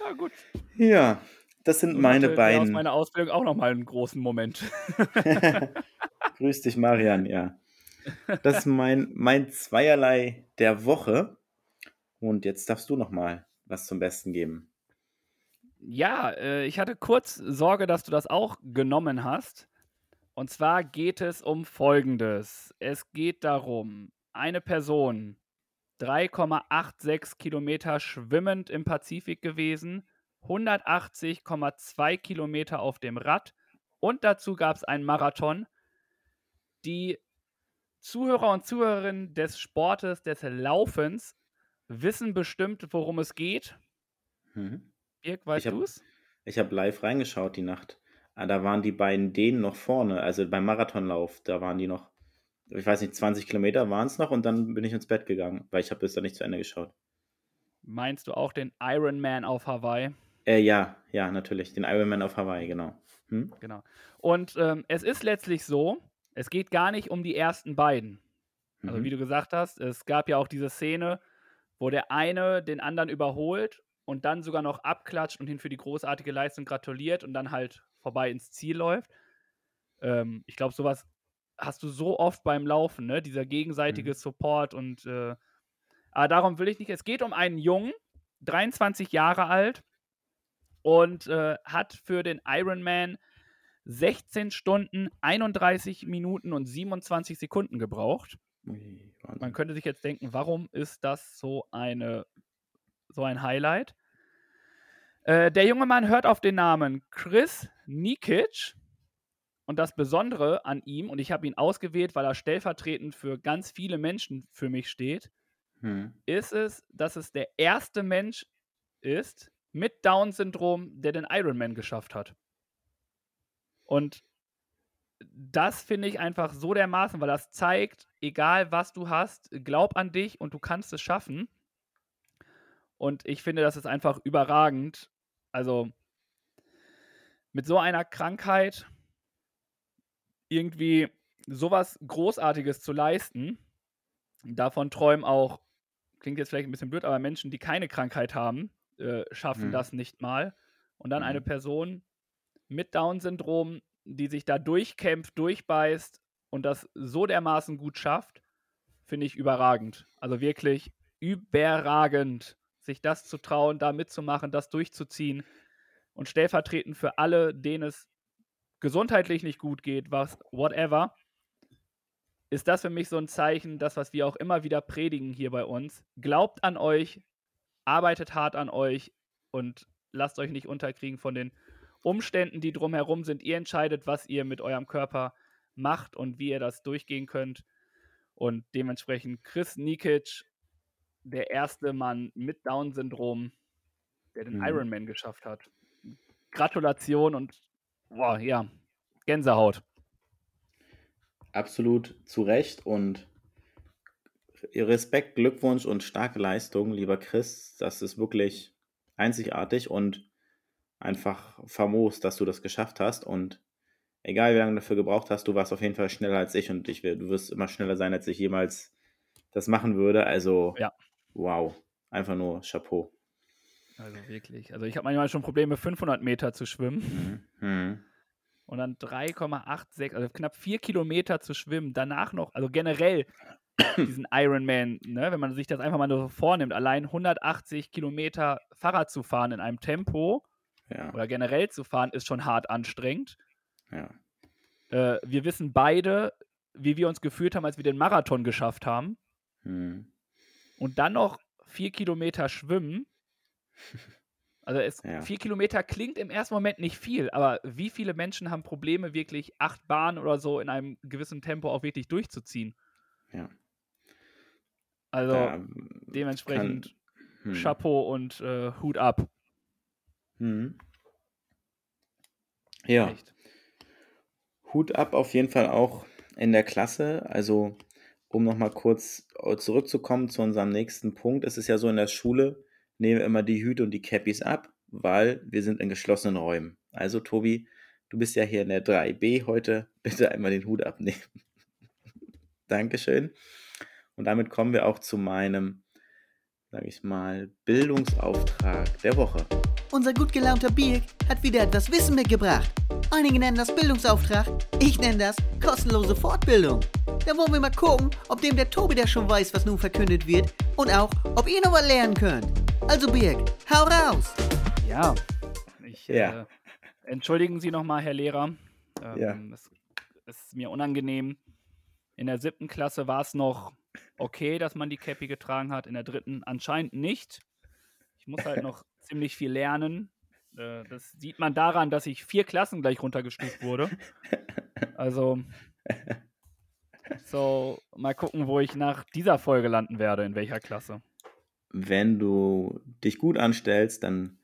Ja, gut. ja, das sind meine hatte der aus beiden. meiner Ausbildung auch nochmal einen großen Moment. *laughs* *laughs* Grüß dich, Marian, ja. Das ist mein, mein Zweierlei der Woche. Und jetzt darfst du noch mal was zum Besten geben. Ja, äh, ich hatte kurz Sorge, dass du das auch genommen hast. Und zwar geht es um Folgendes. Es geht darum, eine Person, 3,86 Kilometer schwimmend im Pazifik gewesen, 180,2 Kilometer auf dem Rad und dazu gab es einen Marathon. Die Zuhörer und Zuhörerinnen des Sportes, des Laufens, wissen bestimmt, worum es geht. Mhm. Dirk, weißt du es? Ich habe live reingeschaut die Nacht. Ah, Da waren die beiden Dänen noch vorne, also beim Marathonlauf, da waren die noch, ich weiß nicht, 20 Kilometer waren es noch und dann bin ich ins Bett gegangen, weil ich habe bis da nicht zu Ende geschaut. Meinst du auch den Ironman auf Hawaii? Äh, ja, ja, natürlich, den Ironman auf Hawaii, genau. Hm? Genau. Und ähm, es ist letztlich so, es geht gar nicht um die ersten beiden. Also Mhm. wie du gesagt hast, es gab ja auch diese Szene, wo der eine den anderen überholt und dann sogar noch abklatscht und ihn für die großartige Leistung gratuliert und dann halt vorbei ins Ziel läuft. Ähm, ich glaube, sowas hast du so oft beim Laufen, ne? Dieser gegenseitige Mhm. Support und äh, aber darum will ich nicht. Es geht um einen Jungen, 23 Jahre alt und äh, hat für den Ironman 16 Stunden, 31 Minuten und 27 Sekunden gebraucht. Ui. Man könnte sich jetzt denken, warum ist das so eine so ein Highlight? Äh, der junge Mann hört auf den Namen Chris Nikic und das Besondere an ihm, und ich habe ihn ausgewählt, weil er stellvertretend für ganz viele Menschen für mich steht, Hm. ist es, dass es der erste Mensch ist mit Down-Syndrom, der den Ironman geschafft hat. Und das finde ich einfach so dermaßen, weil das zeigt, egal was du hast, glaub an dich und du kannst es schaffen. Und ich finde, das ist einfach überragend. Also mit so einer Krankheit irgendwie sowas Großartiges zu leisten, davon träumen auch, klingt jetzt vielleicht ein bisschen blöd, aber Menschen, die keine Krankheit haben, äh, schaffen Mhm. das nicht mal. Und dann eine Mhm. Person mit Down-Syndrom, die sich da durchkämpft, durchbeißt und das so dermaßen gut schafft, finde ich überragend. Also wirklich überragend, sich das zu trauen, da mitzumachen, das durchzuziehen und stellvertretend für alle, denen es gesundheitlich nicht gut geht, was, whatever, ist das für mich so ein Zeichen, das, was wir auch immer wieder predigen hier bei uns. Glaubt an euch, arbeitet hart an euch und lasst euch nicht unterkriegen von den Umständen, die drumherum sind. Ihr entscheidet, was ihr mit eurem Körper macht und wie ihr das durchgehen könnt. Und dementsprechend Chris Nikic, der erste Mann mit Down-Syndrom, der den Mhm. Ironman geschafft hat. Gratulation und boah, ja, Gänsehaut. Absolut zu Recht und Respekt, Glückwunsch und starke Leistung, lieber Chris. Das ist wirklich einzigartig und einfach famos, dass du das geschafft hast. Und egal wie lange du dafür gebraucht hast, du warst auf jeden Fall schneller als ich und ich, du wirst immer schneller sein, als ich jemals das machen würde. Also, Ja. wow. Einfach nur Chapeau. Also wirklich. Also ich habe manchmal schon Probleme, 500 Meter zu schwimmen Mhm. Mhm. und dann 3,86, also knapp 4 Kilometer zu schwimmen. Danach noch, also generell *coughs* diesen Ironman, ne, wenn man sich das einfach mal so vornimmt, allein 180 Kilometer Fahrrad zu fahren in einem Tempo Ja, oder generell zu fahren, ist schon hart anstrengend. ja. Äh, wir wissen beide, wie wir uns gefühlt haben, als wir den Marathon geschafft haben. Mhm. Und dann noch vier Kilometer schwimmen. *laughs* Also es, Ja. vier Kilometer klingt im ersten Moment nicht viel, aber wie viele Menschen haben Probleme, wirklich acht Bahnen oder so in einem gewissen Tempo auch wirklich durchzuziehen? Ja. Also Da dementsprechend kann- hm. Chapeau und äh, Hut ab. Mhm. Ja. Echt. Hut ab auf jeden Fall auch in der Klasse. Also um nochmal kurz äh, zurückzukommen zu unserem nächsten Punkt. Es ist ja so in der Schule, nehmen wir immer die Hüte und die Cappies ab, weil wir sind in geschlossenen Räumen. Also Tobi, du bist ja hier in der 3b heute. *laughs* Bitte einmal den Hut abnehmen. *laughs* Dankeschön. Und damit kommen wir auch zu meinem, sage ich mal, Bildungsauftrag der Woche. Unser gut gelaunter Birk hat wieder etwas Wissen mitgebracht. Einige nennen das Bildungsauftrag, ich nenne das kostenlose Fortbildung. Da wollen wir mal gucken, ob dem der Tobi da schon weiß, was nun verkündet wird und auch, ob ihr noch was lernen könnt. Also Birk, hau raus! Ja, ich, Ja. Äh, entschuldigen Sie nochmal, Herr Lehrer. Ähm, Ja. Es ist mir unangenehm. In der siebten Klasse war es noch okay, dass man die Cappy getragen hat. In der dritten anscheinend nicht. Ich muss halt *laughs* noch ziemlich viel lernen. Äh, das sieht man daran, dass ich vier Klassen gleich runtergestuft wurde. Also, so, mal gucken, wo ich nach dieser Folge landen werde, in welcher Klasse. Wenn du dich gut anstellst, dann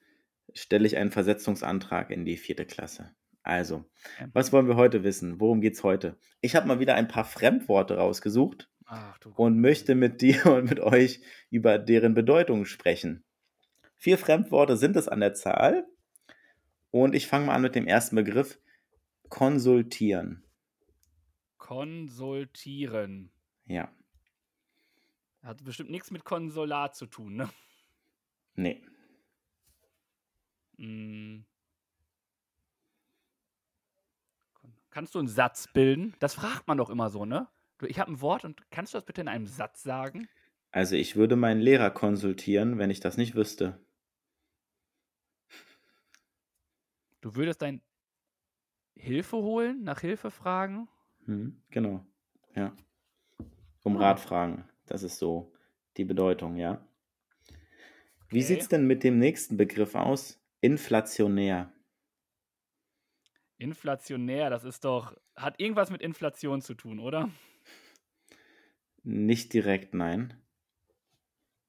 stelle ich einen Versetzungsantrag in die vierte Klasse. Also, was wollen wir heute wissen? Worum geht's heute? Ich habe mal wieder ein paar Fremdworte rausgesucht Ach und möchte mit dir und mit euch über deren Bedeutung sprechen. Vier Fremdworte sind es an der Zahl. Und ich fange mal an mit dem ersten Begriff. Konsultieren. Konsultieren. Ja, Hat bestimmt nichts mit Konsulat zu tun, ne? nee. Mm. Kannst du einen Satz bilden? Das fragt man doch immer so, ne? Ich habe ein Wort und kannst du das bitte in einem Satz sagen? Also ich würde meinen Lehrer konsultieren, wenn ich das nicht wüsste. Du würdest dein Hilfe holen, nach Hilfe fragen? Hm, genau. Ja. Um Ah. Rat fragen. Das ist so die Bedeutung, ja. Wie Okay. sieht's denn mit dem nächsten Begriff aus? Inflationär. Inflationär, das ist doch. Hat irgendwas mit Inflation zu tun, oder? Nicht direkt, nein.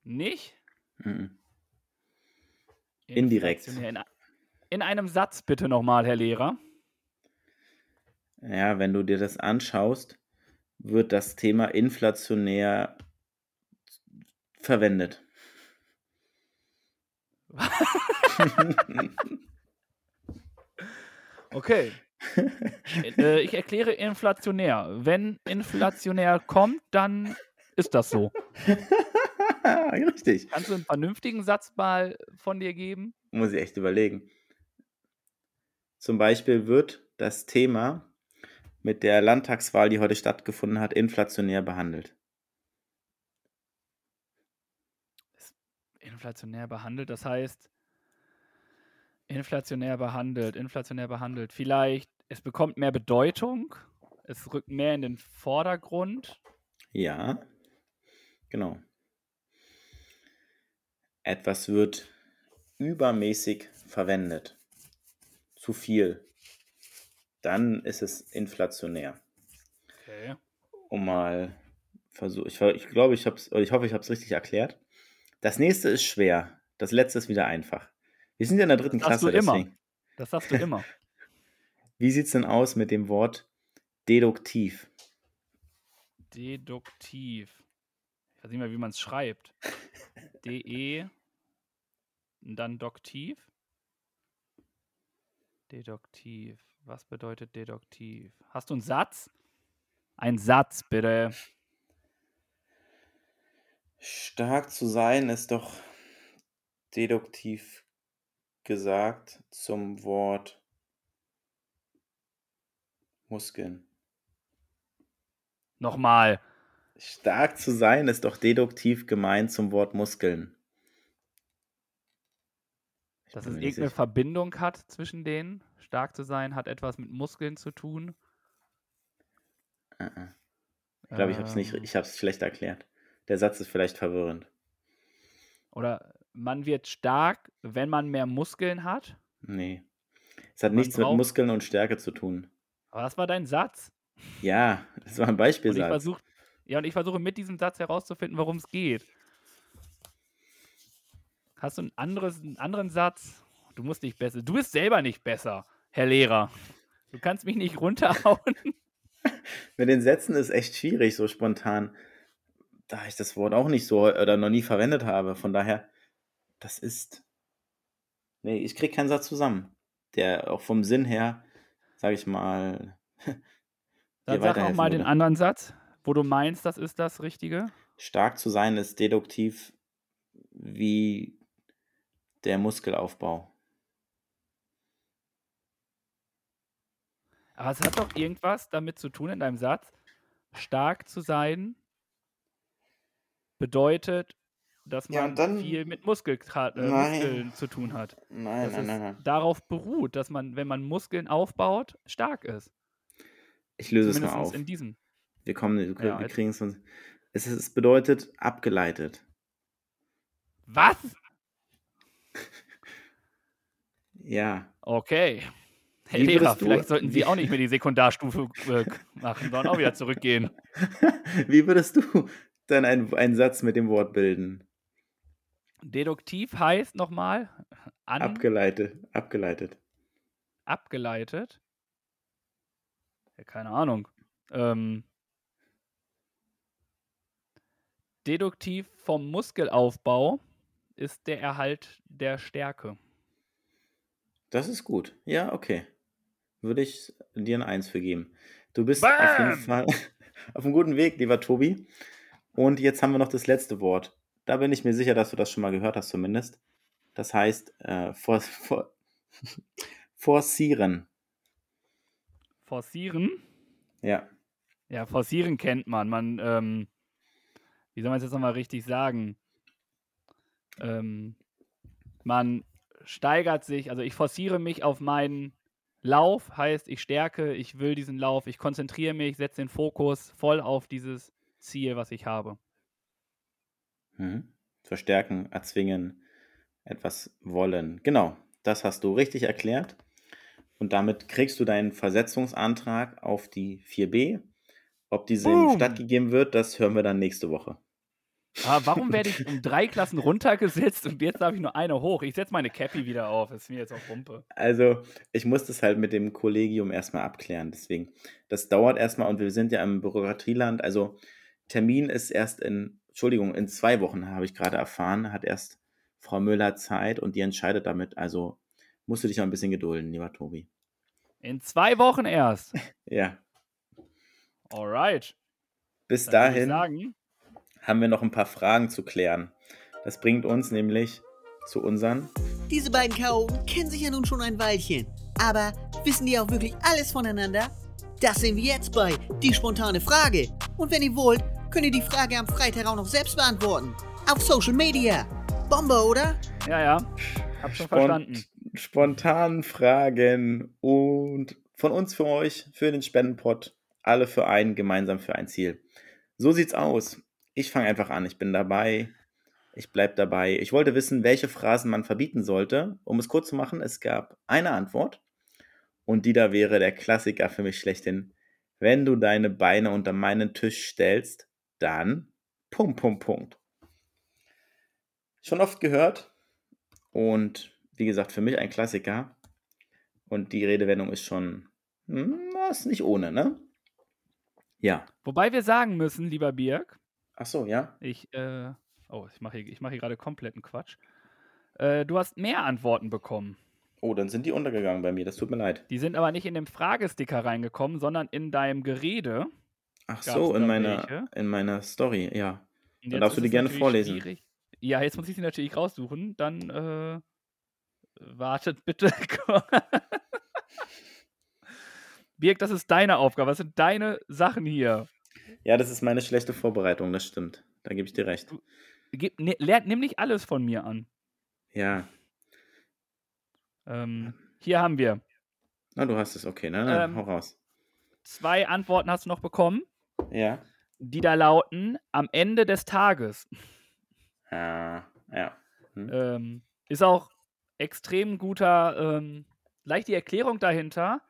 Nicht? Mhm. Indirekt. In, in einem Satz bitte nochmal, Herr Lehrer. Ja, wenn du dir das anschaust, wird das Thema inflationär verwendet. *laughs* Okay. äh, ich erkläre inflationär. Wenn inflationär kommt, dann ist das so. *laughs* Richtig. Kannst du einen vernünftigen Satz mal von dir geben? Muss ich echt überlegen. Zum Beispiel wird das Thema mit der Landtagswahl, die heute stattgefunden hat, inflationär behandelt. Inflationär behandelt, das heißt, inflationär behandelt, inflationär behandelt. Vielleicht, es bekommt mehr Bedeutung, es rückt mehr in den Vordergrund. Ja, genau. Etwas wird übermäßig verwendet. Zu viel. Dann ist es inflationär. Okay. um mal versuch, ich, ich glaube, ich habe es, ich hoffe, ich habe es richtig erklärt. Das nächste ist schwer. Das letzte ist wieder einfach. Wir sind ja in der dritten Das Klasse, du immer. deswegen. Das sagst du immer. *laughs* Wie sieht es denn aus mit dem Wort deduktiv? Deduktiv. Ich weiß nicht mehr, wie man es schreibt. DE und dann doktiv. Deduktiv. Was bedeutet deduktiv? Hast du einen Satz? Ein Satz, bitte. Stark zu sein ist doch deduktiv gesagt zum Wort Muskeln. Nochmal. Stark zu sein ist doch deduktiv gemeint zum Wort Muskeln. Dass es irgendeine sicher. Verbindung hat zwischen denen. Stark zu sein hat etwas mit Muskeln zu tun. Äh, äh. Ich glaube, ich habe es nicht, Ähm, ich habe es schlecht erklärt. Der Satz ist vielleicht verwirrend. Oder man wird stark, wenn man mehr Muskeln hat. Nee. Es hat Man nichts mit braucht- Muskeln und Stärke zu tun. Aber das war dein Satz. Ja, das war ein Und ich Beispielsatz. versuche, ja, und ich versuche mit diesem Satz herauszufinden, worum es geht. Hast du ein anderes, einen anderen Satz? Du musst nicht besser. Du bist selber nicht besser, Herr Lehrer. Du kannst mich nicht runterhauen. *laughs* Mit den Sätzen ist echt schwierig, so spontan. da ich das Wort auch nicht so oder noch nie verwendet habe. Von daher, das ist. Nee, ich krieg keinen Satz zusammen, der auch vom Sinn her, sage ich mal. *laughs* Dann sag auch mal den anderen Satz, wo du meinst, das ist das Richtige. Stark zu sein ist deduktiv wie der Muskelaufbau. Aber es hat doch irgendwas damit zu tun in deinem Satz. Stark zu sein bedeutet, dass man ja, dann, viel mit Muskel, äh, Muskeln zu tun hat. Nein, nein, nein, nein. Darauf beruht, dass man, wenn man Muskeln aufbaut, stark ist. Ich löse Zumindest es mal auf. in diesem. Wir kommen, wir, ja, wir kriegen es. Es, es bedeutet abgeleitet. Was? *laughs* ja. Okay. Herr Lehrer, vielleicht sollten Sie auch nicht *laughs* mehr die Sekundarstufe äh, machen, sondern auch wieder zurückgehen. *laughs* Wie würdest du dann einen, einen Satz mit dem Wort bilden? Deduktiv heißt nochmal abgeleitet. Abgeleitet. Abgeleitet? Ja, keine Ahnung. Ähm, deduktiv vom Muskelaufbau ist der Erhalt der Stärke. Das ist gut. Ja, okay. Würde ich dir ein Eins für geben. Du bist Bam! auf jeden Fall *laughs* auf einem guten Weg, lieber Tobi. Und jetzt haben wir noch das letzte Wort. Da bin ich mir sicher, dass du das schon mal gehört hast, zumindest. Das heißt, äh, for, for, *laughs* forcieren. Forcieren? Ja. Ja, forcieren kennt man. Man, ähm, wie soll man es jetzt nochmal richtig sagen? Ähm, man steigert sich, also ich forciere mich auf meinen Lauf, heißt ich stärke, ich will diesen Lauf, ich konzentriere mich, setze den Fokus voll auf dieses Ziel, was ich habe. Mhm. Verstärken, erzwingen, etwas wollen. Genau, das hast du richtig erklärt. Und damit kriegst du deinen Versetzungsantrag auf die 4b. Ob diese Boom. stattgegeben wird, das hören wir dann nächste Woche. Aber warum werde ich um drei Klassen runtergesetzt und jetzt darf ich nur eine hoch? Ich setze meine Cappy wieder auf. Das ist mir jetzt auch Rumpe. Also, ich muss das halt mit dem Kollegium erstmal abklären. Deswegen, das dauert erstmal und wir sind ja im Bürokratieland. Also, Termin ist erst in, Entschuldigung, in zwei Wochen, habe ich gerade erfahren, hat erst Frau Müller Zeit und die entscheidet damit. Also, musst du dich noch ein bisschen gedulden, lieber Tobi. In zwei Wochen erst. *laughs* ja. Alright. Bis Dann dahin sagen, haben wir noch ein paar Fragen zu klären. Das bringt uns nämlich zu unseren. Diese beiden Chaoten kennen sich ja nun schon ein Weilchen. Aber wissen die auch wirklich alles voneinander? Das sehen wir jetzt bei Die spontane Frage. Und wenn ihr wollt, könnt ihr die Frage am Freitag auch noch selbst beantworten. Auf Social Media. Bombe, oder? Ja, ja. Hab schon Spont verstanden spontanen Fragen und von uns für euch, für den Spendenpot, alle für einen, gemeinsam für ein Ziel. So sieht's aus. Ich fange einfach an, ich bin dabei. Ich bleibe dabei. Ich wollte wissen, welche Phrasen man verbieten sollte. Um es kurz zu machen, es gab eine Antwort. Und die da wäre der Klassiker für mich schlechthin. Wenn du deine Beine unter meinen Tisch stellst, dann Punkt, Punkt, Punkt. Schon oft gehört. Und wie gesagt, für mich ein Klassiker. Und die Redewendung ist schon, hm, ist nicht ohne, ne? Ja. Wobei wir sagen müssen, lieber Birg. Ach so, ja. Ich, äh, oh, ich mache hier, mach hier gerade kompletten Quatsch. Äh, du hast mehr Antworten bekommen. Oh, dann sind die untergegangen bei mir, das tut mir leid. Die sind aber nicht in den Fragesticker reingekommen, sondern in deinem Gerede. Ach so, in meiner, in meiner Story, ja. Dann darfst du die gerne vorlesen. Schwierig. Ja, jetzt muss ich sie natürlich raussuchen. Dann äh, wartet *laughs* bitte. Birg, das ist deine Aufgabe. Was sind deine Sachen hier? Ja, das ist meine schlechte Vorbereitung, das stimmt. Da gebe ich dir recht. Gib, ne, lern, nimm nicht alles von mir an. Ja. Ähm, hier haben wir. Na, du hast es, okay, ne? Ähm, Hau raus. Zwei Antworten hast du noch bekommen. Ja. Die da lauten: am Ende des Tages. Ja, ja. Hm. Ähm, ist auch extrem guter, ähm, leicht die Erklärung dahinter.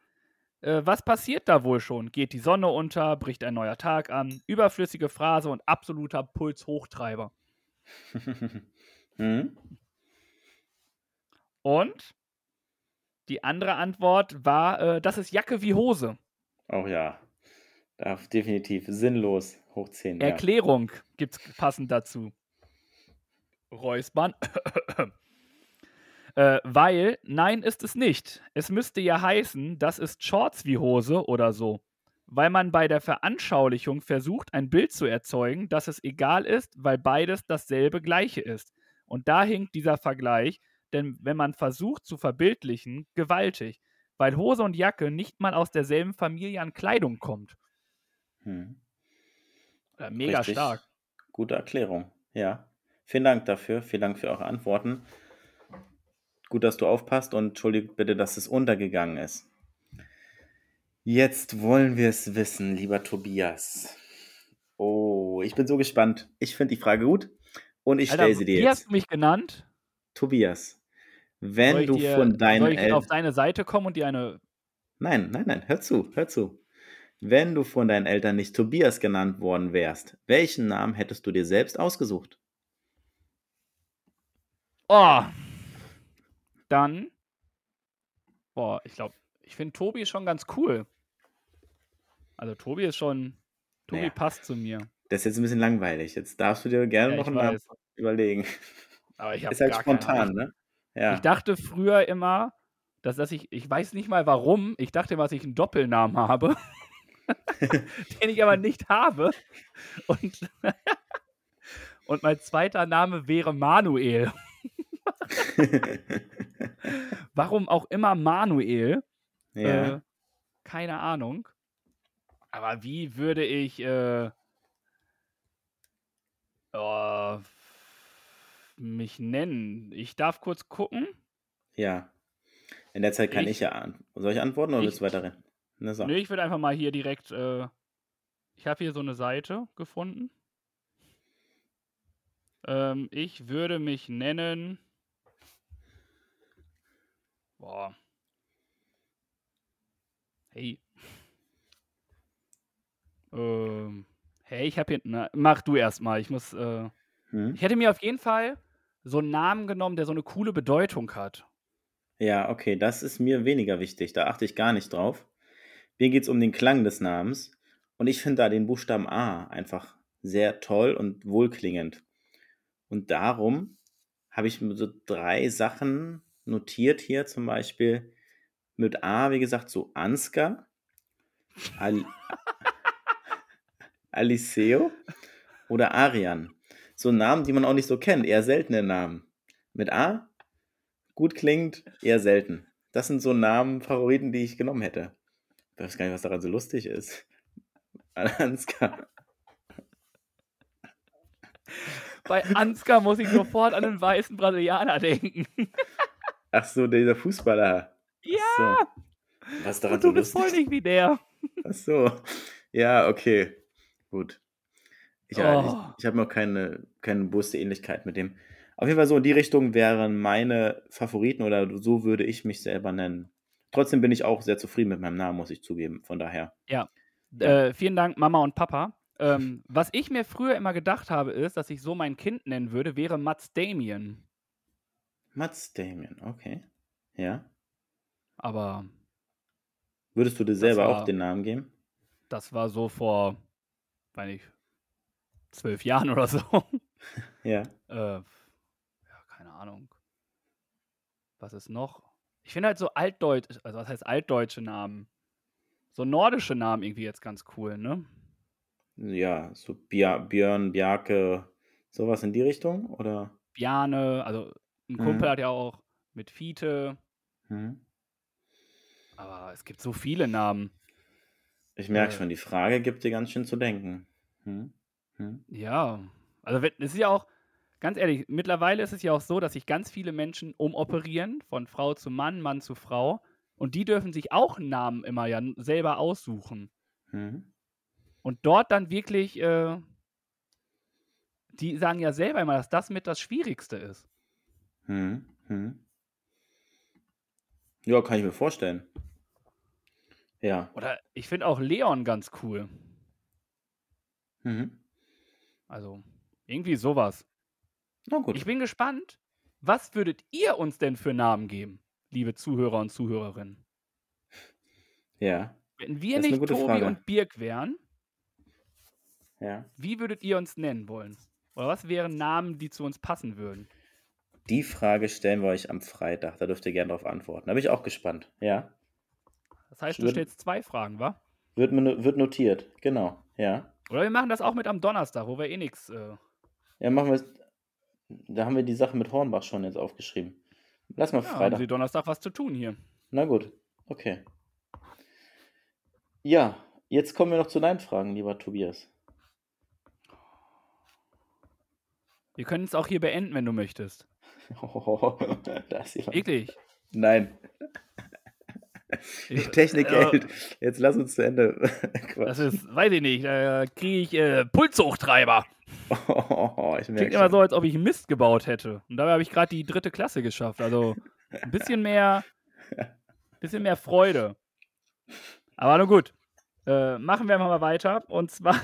Äh, was passiert da wohl schon? Geht die Sonne unter, bricht ein neuer Tag an, überflüssige Phrase und absoluter Pulshochtreiber. *laughs* hm? Und die andere Antwort war, äh, das ist Jacke wie Hose. Oh ja. Darf definitiv sinnlos hoch 10. Ja. Erklärung gibt's passend dazu. Räuspern. Äh, weil, nein, ist es nicht. Es müsste ja heißen, das ist Shorts wie Hose oder so. Weil man bei der Veranschaulichung versucht, ein Bild zu erzeugen, dass es egal ist, weil beides dasselbe Gleiche ist. Und da hinkt dieser Vergleich, denn wenn man versucht zu verbildlichen, gewaltig, weil Hose und Jacke nicht mal aus derselben Familie an Kleidung kommt. Hm. Äh, mega Richtig. stark. Gute Erklärung. Ja. Vielen Dank dafür. Vielen Dank für eure Antworten. Gut, dass du aufpasst und entschuldigt bitte, dass es untergegangen ist. Jetzt wollen wir es wissen, lieber Tobias. Oh, ich bin so gespannt. Ich finde die Frage gut und ich stelle sie dir wie jetzt. hast du mich genannt? Tobias, wenn soll du dir, von soll deinen ich Eltern. auf deine Seite kommen und dir eine. Nein, nein, nein, hör zu, hör zu. Wenn du von deinen Eltern nicht Tobias genannt worden wärst, welchen Namen hättest du dir selbst ausgesucht? Oh! Dann. Boah, ich glaube, ich finde Tobi schon ganz cool. Also Tobi ist schon. Tobi Naja. passt zu mir. Das ist jetzt ein bisschen langweilig. Jetzt darfst du dir gerne Ja, noch einen Namen weiß. überlegen. Aber ich *laughs* Ist halt spontan, ne? Ja. Ich dachte früher immer, dass, dass ich, ich weiß nicht mal warum, ich dachte immer, dass ich einen Doppelnamen habe, *laughs* den ich aber nicht habe. Und, *laughs* und mein zweiter Name wäre Manuel. Warum auch immer Manuel? ja. Äh, keine Ahnung. Aber wie würde ich äh, oh, mich nennen? Ich darf kurz gucken. ja. In der Zeit kann Ich- ich, ja an. Soll ich antworten oder Ich- willst du weiterrennen? Na so. Nö, ich würde einfach mal hier direkt. Äh, ich habe hier so eine Seite gefunden. Ähm, ich würde mich nennen. Boah. Hey. Ähm, hey, ich habe hier. Na, mach du erstmal. Ich muss. Äh, Hm? ich hätte mir auf jeden Fall so einen Namen genommen, der so eine coole Bedeutung hat. Ja, okay, das ist mir weniger wichtig. Da achte ich gar nicht drauf. Mir geht es um den Klang des Namens. Und ich finde da den Buchstaben A einfach sehr toll und wohlklingend. Und darum habe ich so drei Sachen notiert hier, zum Beispiel mit A, wie gesagt, so Ansgar, Al *laughs* Aliceo oder Arian. So Namen, die man auch nicht so kennt, eher seltene Namen. Mit A, gut klingt, eher selten. Das sind so Namen, Favoriten, die ich genommen hätte. Ich weiß gar nicht, was daran so lustig ist. *laughs* Ansgar. Bei Ansgar muss ich sofort an einen weißen Brasilianer denken. *laughs* Ach so, dieser Fußballer. Ja, Ach so. Was daran und so du bist voll nicht wie der. Ach so. Ja, okay. Gut. Ich, ja, Oh. ich, ich habe noch keine, keine bewusste Ähnlichkeit mit dem. Auf jeden Fall so in die Richtung wären meine Favoriten oder so würde ich mich selber nennen. Trotzdem bin ich auch sehr zufrieden mit meinem Namen, muss ich zugeben. Von daher. Ja. Äh, vielen Dank, Mama und Papa. Ähm, was ich mir früher immer gedacht habe, ist, dass ich so mein Kind nennen würde, wäre Mats Damien. Mats Damien, okay. Ja. Aber Würdest du dir selber war- auch den Namen geben? das war so vor, weiß nicht, zwölf Jahren oder so. *laughs* Ja. äh, ja, keine Ahnung. Was ist noch? Ich finde halt so altdeutsch, also was heißt altdeutsche Namen? So nordische Namen irgendwie jetzt ganz cool, ne? Ja, so Björn, Bjarke, sowas in die Richtung? Oder? Bjane, also ein Mhm. Kumpel hat ja auch mit Fiete, Hm? aber es gibt so viele Namen. Ich merke Äh. schon, die Frage gibt dir ganz schön zu denken. Hm? Hm? Ja, also es ist ja auch, ganz ehrlich, mittlerweile ist es ja auch so, dass sich ganz viele Menschen umoperieren, von Frau zu Mann, Mann zu Frau. Und die dürfen sich auch einen Namen immer ja selber aussuchen. Hm? Und dort dann wirklich, äh, die sagen ja selber immer, dass das mit das Schwierigste ist. Hm? Hm? Ja, kann ich mir vorstellen. Ja. Oder ich finde auch Leon ganz cool. Mhm. Also irgendwie sowas. Na gut. Ich bin gespannt, was würdet ihr uns denn für Namen geben, liebe Zuhörer und Zuhörerinnen? ja. Wenn wir nicht Tobi Frage. und Birk wären, Ja. Wie würdet ihr uns nennen wollen? Oder was wären Namen, die zu uns passen würden? Die Frage stellen wir euch am Freitag. Da dürft ihr gerne darauf antworten. Da bin ich auch gespannt. Ja. Das heißt, du würd- stellst zwei Fragen, wa? Wird, wird notiert. Genau. Ja. Oder wir machen das auch mit am Donnerstag, wo wir eh nichts. Äh, Ja, machen wir es. Da haben wir die Sache mit Hornbach schon jetzt aufgeschrieben. Lass mal ja, haben Freitag. sie Donnerstag was zu tun hier. Na gut. Okay. Ja, jetzt kommen wir noch zu deinen Fragen, lieber Tobias. Wir können es auch hier beenden, wenn du möchtest. Da ist jemand. Eklig. Nein. Die Technik hält. Jetzt lass uns zu Ende. *laughs* Das ist, weiß ich nicht, da kriege ich äh, Pulshochtreiber. Oh, ich Klingt immer so, als ob ich Mist gebaut hätte. Und dabei habe ich gerade die dritte Klasse geschafft. Also ein bisschen mehr, *laughs* bisschen mehr Freude. Aber nun gut. Äh, machen wir mal weiter. Und zwar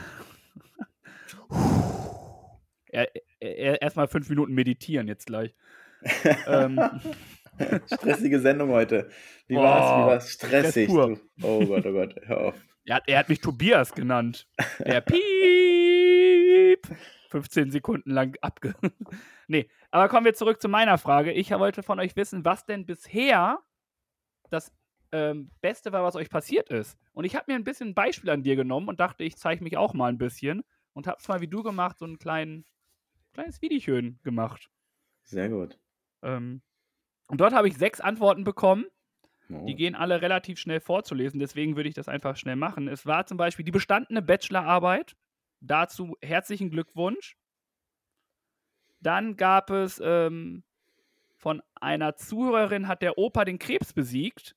*laughs* er, er, erstmal fünf Minuten meditieren jetzt gleich. Ähm, *laughs* Stressige Sendung heute. Wie Oh, war's? Wie war's? Stressig. Stress. Oh Gott, oh Gott. Hör auf. er, hat, er hat mich Tobias genannt. *laughs* Der Piep. 15 Sekunden lang abge. *laughs* nee, aber kommen wir zurück zu meiner Frage. Ich wollte von euch wissen, was denn bisher das ähm, Beste war, was euch passiert ist. Und ich habe mir ein bisschen ein Beispiel an dir genommen und dachte, ich zeige mich auch mal ein bisschen und habe es mal wie du gemacht, so ein kleinen, kleines Videochen gemacht. Sehr gut. Ähm, und dort habe ich sechs Antworten bekommen. Oh. Die gehen alle relativ schnell vorzulesen, deswegen würde ich das einfach schnell machen. Es war zum Beispiel die bestandene Bachelorarbeit. Dazu herzlichen Glückwunsch. Dann gab es ähm, von einer Zuhörerin hat der Opa den Krebs besiegt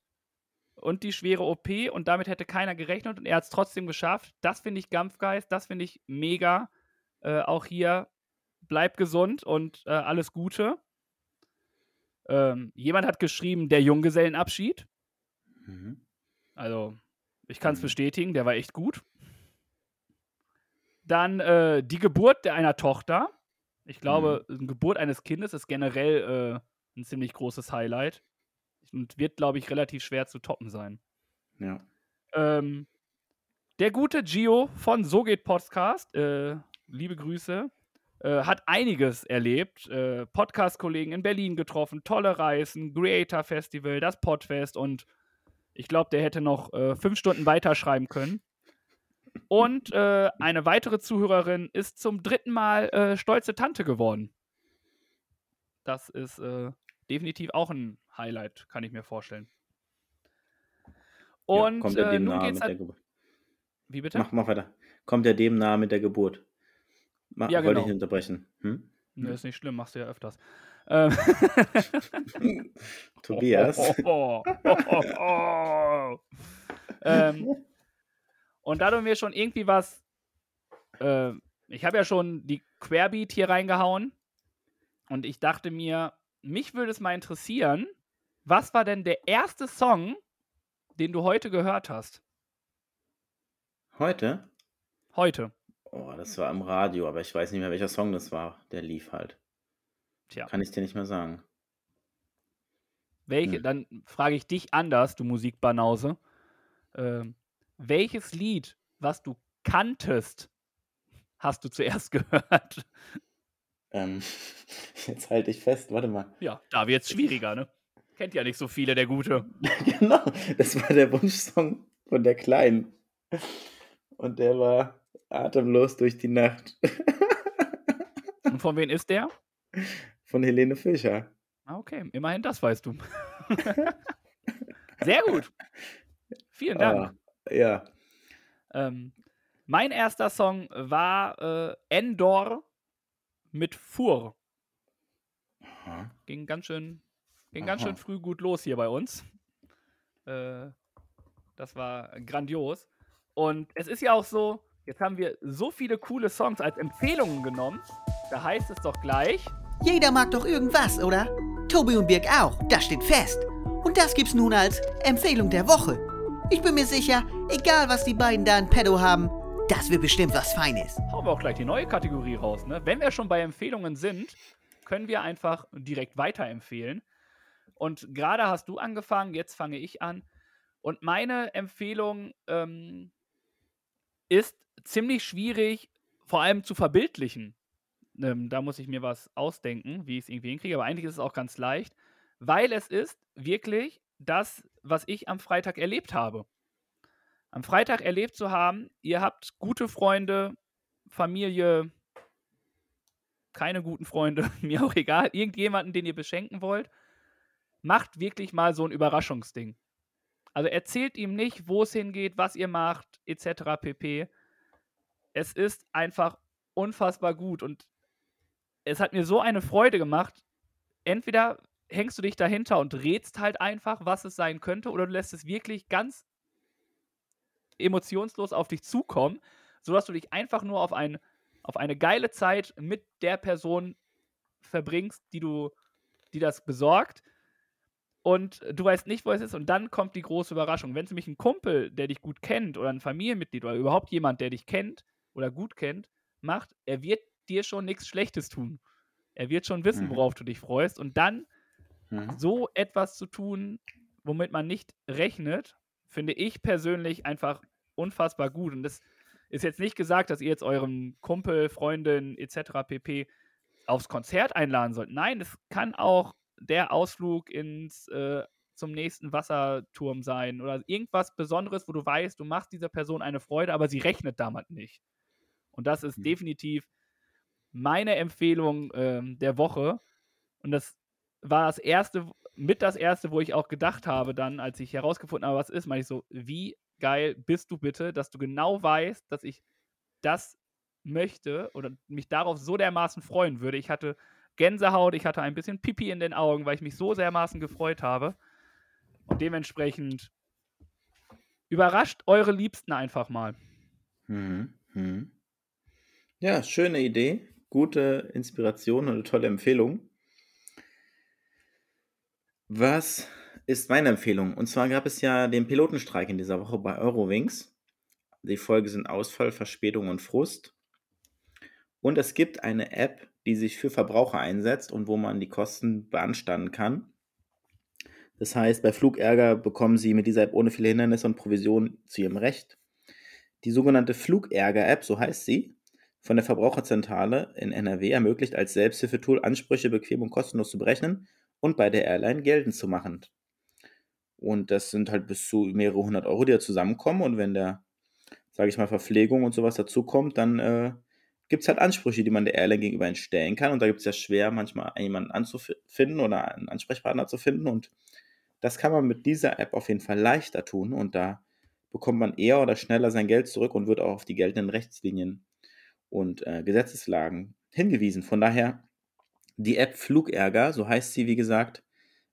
und die schwere OP und damit hätte keiner gerechnet und er hat es trotzdem geschafft. Das finde ich Gampfgeist, das finde ich mega. Äh, auch hier bleibt gesund und äh, alles Gute. Ähm, jemand hat geschrieben, der Junggesellenabschied. Mhm. Also, ich kann es Mhm. bestätigen, der war echt gut. Dann äh, die Geburt einer Tochter. Ich glaube, eine Geburt eines Kindes ist generell äh, ein ziemlich großes Highlight. Und wird, glaube ich, relativ schwer zu toppen sein. Ja. Ähm, der gute Gio von So geht Podcast, äh, liebe Grüße, äh, hat einiges erlebt. Äh, Podcast-Kollegen in Berlin getroffen, tolle Reisen, Creator Festival, das Podfest und ich glaube, der hätte noch äh, fünf Stunden weiterschreiben können. Und äh, eine weitere Zuhörerin ist zum dritten Mal äh, stolze Tante geworden. Das ist äh, definitiv auch ein Highlight, kann ich mir vorstellen. Und ja, kommt er äh, dem nun nahe geht's mit der. Geburt. Wie bitte? Mach, mach weiter. Kommt er dem nahe mit der Geburt? Mach, Ja, Wollte genau. ich nicht unterbrechen. Hm? Ne, ist nicht schlimm, machst du ja öfters. Ähm, *laughs* Tobias. Oh, oh, oh, oh, oh. ähm, und da du mir schon irgendwie was. Äh, ich habe ja schon die Querbeat hier reingehauen. Und ich dachte mir, mich würde es mal interessieren, was war denn der erste Song, den du heute gehört hast? Heute? Heute. Oh, das war am Radio, aber ich weiß nicht mehr, welcher Song das war. Der lief halt. Tja. Kann ich dir nicht mehr sagen. Welche, Hm. dann frage ich dich anders, du Musikbanause. Ähm, welches Lied, was du kanntest, hast du zuerst *laughs* gehört? Ähm, *laughs* jetzt halte ich fest, warte mal. Ja, da wird es schwieriger, ne? Kennt ja nicht so viele, der Gute. *laughs* genau, das war der Wunschsong von der Kleinen. Und der war atemlos durch die Nacht. Und von wem ist der? Von Helene Fischer. Ah, okay, immerhin das weißt du. *laughs* Sehr gut. Vielen Dank. Ah, ja. Ähm, mein erster Song war äh, Endor mit Fur. Aha. Ging ganz schön, ging ganz schön früh gut los hier bei uns. Äh, das war grandios. Und es ist ja auch so, jetzt haben wir so viele coole Songs als Empfehlungen genommen. Da heißt es doch gleich, Jeder mag doch irgendwas, oder? Tobi und Birg auch, das steht fest. Und das gibt's nun als Empfehlung der Woche. Ich bin mir sicher, egal was die beiden da in Pedo haben, das wird bestimmt was Feines. hauen wir auch gleich die neue Kategorie raus. Ne? Wenn wir schon bei Empfehlungen sind, können wir einfach direkt weiterempfehlen. Und gerade hast du angefangen, jetzt fange ich an. Und meine Empfehlung ähm, ist ziemlich schwierig vor allem zu verbildlichen. Ähm, da muss ich mir was ausdenken, wie ich es irgendwie hinkriege, aber eigentlich ist es auch ganz leicht, weil es ist wirklich das, was ich am Freitag erlebt habe. Am Freitag erlebt zu haben, ihr habt gute Freunde, Familie, keine guten Freunde, *laughs* mir auch egal, irgendjemanden, den ihr beschenken wollt, macht wirklich mal so ein Überraschungsding. Also erzählt ihm nicht, wo es hingeht, was ihr macht, etc. pp. Es ist einfach unfassbar gut und es hat mir so eine Freude gemacht. Entweder hängst du dich dahinter und rätst halt einfach, was es sein könnte, oder du lässt es wirklich ganz emotionslos auf dich zukommen, sodass du dich einfach nur auf, ein, auf eine geile Zeit mit der Person verbringst, die du, die das besorgt. Und du weißt nicht, wo es ist, und dann kommt die große Überraschung. Wenn es nämlich ein Kumpel, der dich gut kennt, oder ein Familienmitglied oder überhaupt jemand, der dich kennt oder gut kennt, macht, er wird dir schon nichts Schlechtes tun. Er wird schon wissen, Mhm. worauf du dich freust. Und dann Mhm. so etwas zu tun, womit man nicht rechnet, finde ich persönlich einfach unfassbar gut. Und das ist jetzt nicht gesagt, dass ihr jetzt euren Kumpel, Freundin etc. pp. aufs Konzert einladen sollt. Nein, es kann auch der Ausflug ins äh, zum nächsten Wasserturm sein oder irgendwas Besonderes, wo du weißt, du machst dieser Person eine Freude, aber sie rechnet damit nicht. Und das ist Mhm. definitiv meine Empfehlung ähm, der Woche. Und das war das erste, mit das erste, wo ich auch gedacht habe, dann, als ich herausgefunden habe, was ist, meine ich so, wie geil bist du bitte, dass du genau weißt, dass ich das möchte oder mich darauf so dermaßen freuen würde. Ich hatte Gänsehaut, ich hatte ein bisschen Pipi in den Augen, weil ich mich so dermaßen gefreut habe. Und dementsprechend überrascht eure Liebsten einfach mal. Mhm. Mhm. Ja, schöne Idee, gute Inspiration und eine tolle Empfehlung. Was ist meine Empfehlung? Und zwar gab es ja den Pilotenstreik in dieser Woche bei Eurowings. Die Folge sind Ausfall, Verspätung und Frust. Und es gibt eine App, die sich für Verbraucher einsetzt und wo man die Kosten beanstanden kann. Das heißt, bei Flugärger bekommen Sie mit dieser App ohne viele Hindernisse und Provisionen zu Ihrem Recht. Die sogenannte Flugärger-App, so heißt sie, von der Verbraucherzentrale in NRW ermöglicht als Selbsthilfetool Ansprüche bequem und kostenlos zu berechnen und bei der Airline geltend zu machen. Und das sind halt bis zu mehrere hundert Euro, die da zusammenkommen. Und wenn da, sage ich mal, Verpflegung und sowas dazukommt, dann äh, gibt es halt Ansprüche, die man der Airline gegenüber entstellen kann. Und da gibt es ja schwer, manchmal jemanden anzufinden oder einen Ansprechpartner zu finden. Und das kann man mit dieser App auf jeden Fall leichter tun. Und da bekommt man eher oder schneller sein Geld zurück und wird auch auf die geltenden Rechtslinien und äh, Gesetzeslagen hingewiesen. Von daher, die App Flugärger, so heißt sie, wie gesagt,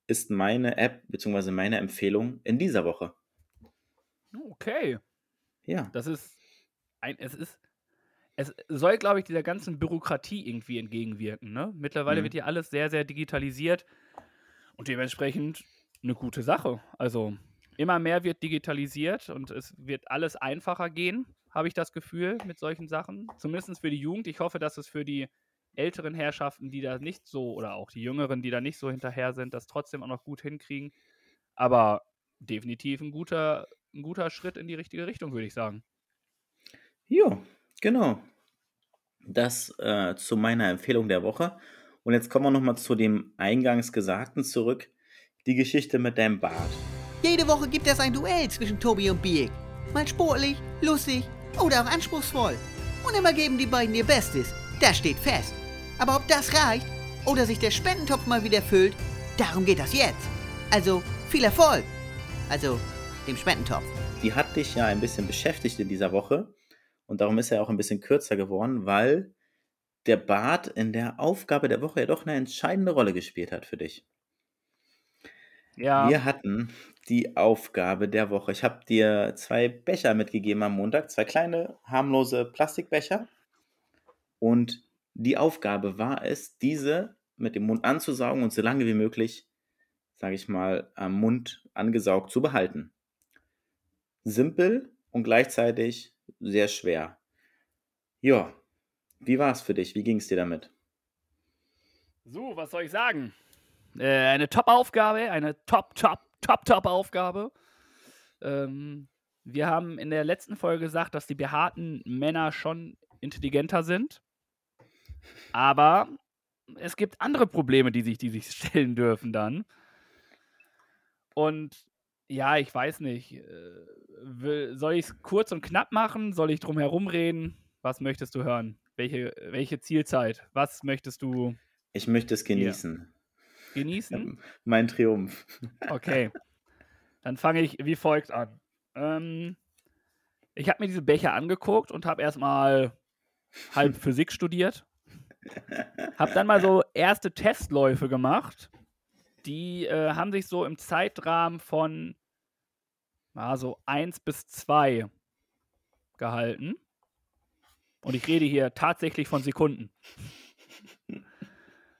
ist meine App bzw. meine Empfehlung in dieser Woche. Okay. Ja. Das ist ein, es ist, es soll, glaube ich, dieser ganzen Bürokratie irgendwie entgegenwirken. Ne? Mittlerweile Mhm. wird hier alles sehr, sehr digitalisiert und dementsprechend eine gute Sache. Also immer mehr wird digitalisiert und es wird alles einfacher gehen, habe ich das Gefühl, mit solchen Sachen. Zumindest für die Jugend. Ich hoffe, dass es für die älteren Herrschaften, die da nicht so, oder auch die jüngeren, die da nicht so hinterher sind, das trotzdem auch noch gut hinkriegen. Aber definitiv ein guter, ein guter Schritt in die richtige Richtung, würde ich sagen. Ja, genau. Das äh, zu meiner Empfehlung der Woche. Und jetzt kommen wir nochmal zu dem eingangs Gesagten zurück. Die Geschichte mit deinem Bart. Jede Woche gibt es ein Duell zwischen Tobi und Birk. Mal sportlich, lustig oder auch anspruchsvoll. Und immer geben die beiden ihr Bestes. Das steht fest. Aber ob das reicht oder sich der Spendentopf mal wieder füllt, darum geht das jetzt. Also viel Erfolg. Also dem Spendentopf. Die hat dich ja ein bisschen beschäftigt in dieser Woche. Und darum ist er auch ein bisschen kürzer geworden, weil der Bart in der Aufgabe der Woche ja doch eine entscheidende Rolle gespielt hat für dich. Ja, Wir hatten die Aufgabe der Woche. Ich habe dir zwei Becher mitgegeben am Montag, zwei kleine harmlose Plastikbecher. Und die Aufgabe war es, diese mit dem Mund anzusaugen und so lange wie möglich, sage ich mal, am Mund angesaugt zu behalten. Simpel und gleichzeitig sehr schwer. Ja, wie war es für dich? Wie ging es dir damit? so, was soll ich sagen? Äh, eine Top-Aufgabe, eine Top, Top, Top, Top-Aufgabe. Ähm, wir haben in der letzten Folge gesagt, dass die behaarten Männer schon intelligenter sind. Aber es gibt andere Probleme, die sich, die sich stellen dürfen dann. Und ja, ich weiß nicht. äh, will- Soll ich es kurz und knapp machen? Soll ich drum herum reden? Was möchtest du hören? Welche, welche Zielzeit? Was möchtest du Ich möchte es genießen. Genießen? Mein Triumph. *laughs* Okay. Dann fange ich wie folgt an. Ähm, ich habe mir diese Becher angeguckt und habe erstmal halb *laughs* Physik studiert. Habe dann mal so erste Testläufe gemacht. Die äh, haben sich so im Zeitrahmen von ah, so 1 bis 2 gehalten. Und ich rede hier tatsächlich von Sekunden. *laughs*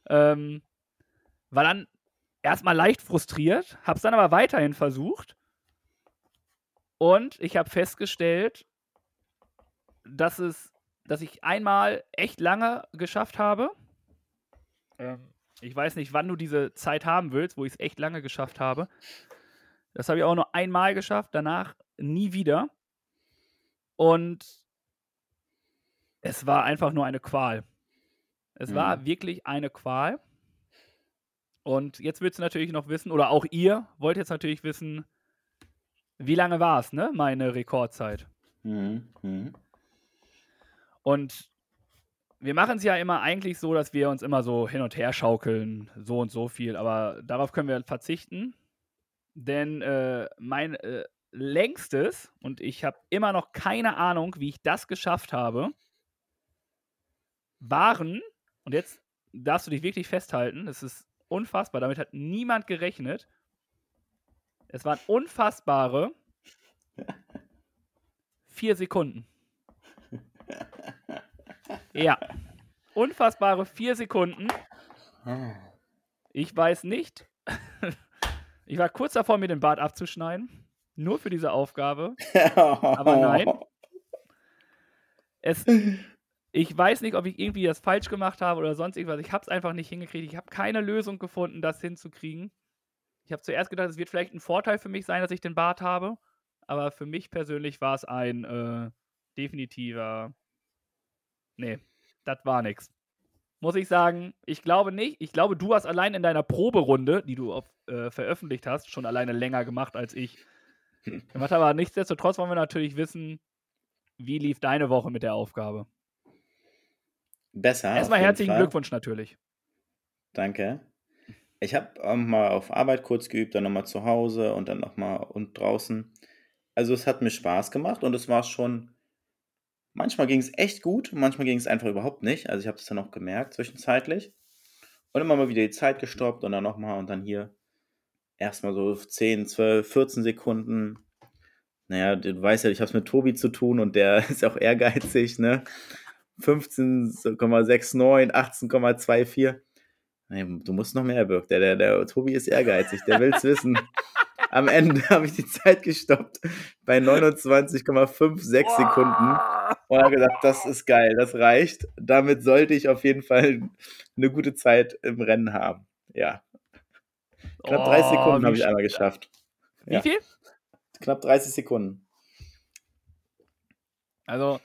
ähm, war dann erstmal leicht frustriert, habe es dann aber weiterhin versucht. Und ich habe festgestellt, dass es, dass ich einmal echt lange geschafft habe. Ähm, ich weiß nicht, wann du diese Zeit haben willst, wo ich es echt lange geschafft habe. Das habe ich auch nur einmal geschafft, danach nie wieder. Und es war einfach nur eine Qual. Es war Mhm. wirklich eine Qual. Und jetzt willst du natürlich noch wissen, oder auch ihr wollt jetzt natürlich wissen, wie lange war es, ne? Meine Rekordzeit. Mhm. Mhm. Und wir machen es ja immer eigentlich so, dass wir uns immer so hin und her schaukeln, so und so viel, aber darauf können wir verzichten. Denn äh, mein äh, längstes, und ich habe immer noch keine Ahnung, wie ich das geschafft habe, waren, und jetzt darfst du dich wirklich festhalten, es ist unfassbar, damit hat niemand gerechnet. Es waren unfassbare vier Sekunden. *laughs* Ja. Unfassbare vier Sekunden. Ich weiß nicht. *laughs* Ich war kurz davor, mir den Bart abzuschneiden. Nur für diese Aufgabe. *laughs* Aber nein. Es, ich weiß nicht, ob ich irgendwie das falsch gemacht habe oder sonst irgendwas. Ich habe es einfach nicht hingekriegt. Ich habe keine Lösung gefunden, das hinzukriegen. Ich habe zuerst gedacht, es wird vielleicht ein Vorteil für mich sein, dass ich den Bart habe. Aber für mich persönlich war es ein äh, definitiver. Nee, das war nix. Muss ich sagen, ich glaube nicht. Ich glaube, du hast allein in deiner Proberunde, die du auf, äh, veröffentlicht hast, schon alleine länger gemacht als ich. *laughs* Gemacht, aber nichtsdestotrotz wollen wir natürlich wissen, wie lief deine Woche mit der Aufgabe? Besser. Erstmal herzlichen Fall. Glückwunsch natürlich. Danke. Ich habe ähm, mal auf Arbeit kurz geübt, dann nochmal zu Hause und dann nochmal und draußen. Also es hat mir Spaß gemacht und es war schon. Manchmal ging es echt gut, manchmal ging es einfach überhaupt nicht. Also ich habe es dann auch gemerkt zwischenzeitlich. Und immer mal wieder die Zeit gestoppt und dann nochmal und dann hier erstmal so 10, 12, 14 Sekunden. Naja, du weißt ja, ich habe es mit Tobi zu tun und der *laughs* ist auch ehrgeizig, ne? 15,69, 18,24. Nee, du musst noch mehr, Birk. Der, der, der Tobi ist ehrgeizig, der will es wissen. *laughs* Am Ende habe ich die Zeit gestoppt bei 29,56 Sekunden und habe gesagt, das ist geil, das reicht. Damit sollte ich auf jeden Fall eine gute Zeit im Rennen haben. Ja, knapp 30 Oh, Sekunden wie habe ich einmal geschafft. Wie Ja. viel? Knapp 30 Sekunden. Also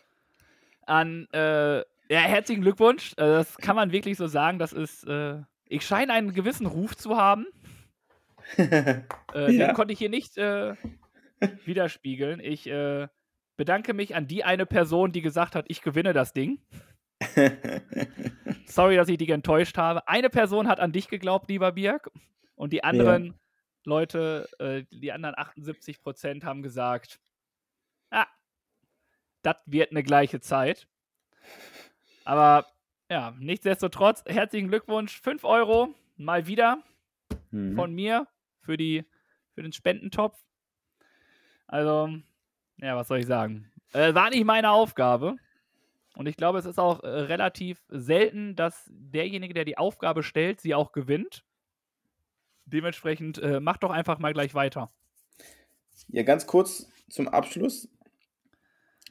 an äh, ja, herzlichen Glückwunsch. Äh, das kann man wirklich so sagen. Das ist, äh, ich scheine einen gewissen Ruf zu haben. *laughs* Äh, Ja. Den konnte ich hier nicht äh, widerspiegeln. Ich äh, bedanke mich an die eine Person, die gesagt hat, ich gewinne das Ding. *laughs* Sorry, dass ich dich enttäuscht habe. Eine Person hat an dich geglaubt, lieber Birk. Und die anderen Leute, äh, die anderen 78 Prozent haben gesagt, das wird eine gleiche Zeit. Aber ja, nichtsdestotrotz, herzlichen Glückwunsch. 5 Euro mal wieder Hm. von mir für, die, für den Spendentopf. Also, ja, was soll ich sagen? Äh, war nicht meine Aufgabe. Und ich glaube, es ist auch äh, relativ selten, dass derjenige, der die Aufgabe stellt, sie auch gewinnt. Dementsprechend äh, mach doch einfach mal gleich weiter. Ja, ganz kurz zum Abschluss.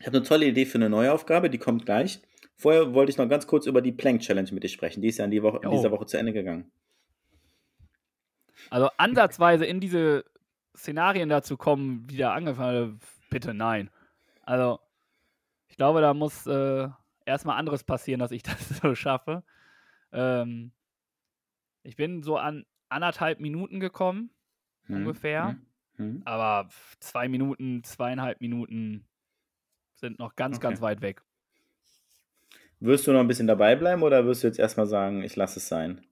Ich habe eine tolle Idee für eine neue Aufgabe, die kommt gleich. Vorher wollte ich noch ganz kurz über die Plank Challenge mit dir sprechen. Die ist ja in, die Woche, in dieser Woche zu Ende gegangen. Also ansatzweise in diese Szenarien dazu kommen, die da angefangen bitte nein. Also, ich glaube, da muss äh, erstmal anderes passieren, dass ich *laughs* das so schaffe. Ähm, ich bin so an anderthalb Minuten gekommen, Hm, ungefähr. hm, hm. aber zwei Minuten, zweieinhalb Minuten sind noch ganz, Okay. ganz weit weg. Wirst du noch ein bisschen dabei bleiben oder wirst du jetzt erstmal sagen, ich lasse es sein?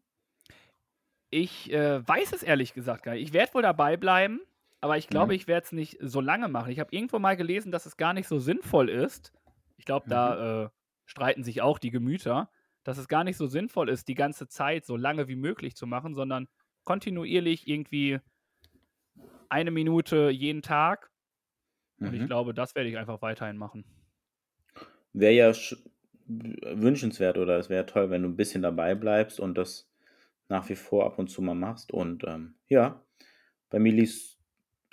Ich äh, weiß es ehrlich gesagt gar nicht. Ich werde wohl dabei bleiben, aber ich glaube, Mhm. ich werde es nicht so lange machen. Ich habe irgendwo mal gelesen, dass es gar nicht so sinnvoll ist. Ich glaube, Mhm. da äh, streiten sich auch die Gemüter, dass es gar nicht so sinnvoll ist, die ganze Zeit so lange wie möglich zu machen, sondern kontinuierlich irgendwie eine Minute jeden Tag. Und ich Mhm. glaube, das werde ich einfach weiterhin machen. Wäre ja sch- wünschenswert oder es wäre toll, wenn du ein bisschen dabei bleibst und das nach wie vor ab und zu mal machst. Und ähm, ja, bei mir lief es,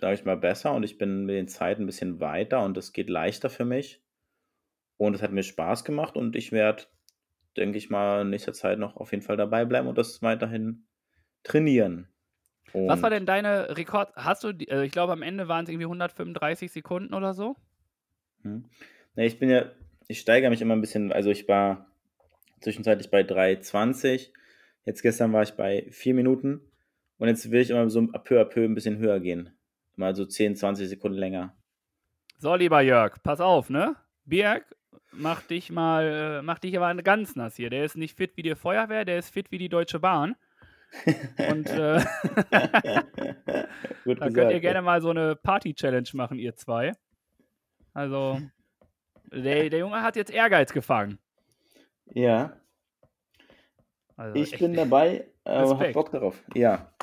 sage ich mal, besser und ich bin mit den Zeiten ein bisschen weiter und es geht leichter für mich. Und es hat mir Spaß gemacht und ich werde, denke ich mal, in nächster Zeit noch auf jeden Fall dabei bleiben und das weiterhin trainieren. Was war Und- denn deine Rekord? Hast du, äh, ich glaube, am Ende waren es irgendwie 135 Sekunden oder so? Hm. Ne, ich bin ja, ich steigere mich immer ein bisschen, also ich war zwischenzeitlich bei 3,20, jetzt gestern war ich bei 4 Minuten und jetzt will ich immer so peu à peu ein bisschen höher gehen. Mal so 10, 20 Sekunden länger. So, lieber Jörg, pass auf, ne? Birg, mach dich mal, äh, mach dich aber ganz nass hier. Der ist nicht fit wie die Feuerwehr, der ist fit wie die Deutsche Bahn. Und äh, *laughs* Gut da könnt ihr gerne mal so eine Party-Challenge machen, ihr zwei. Also, der, der Junge hat jetzt Ehrgeiz gefangen. Ja, Also ich echt- bin dabei, aber hab Respekt. Bock darauf. Ja.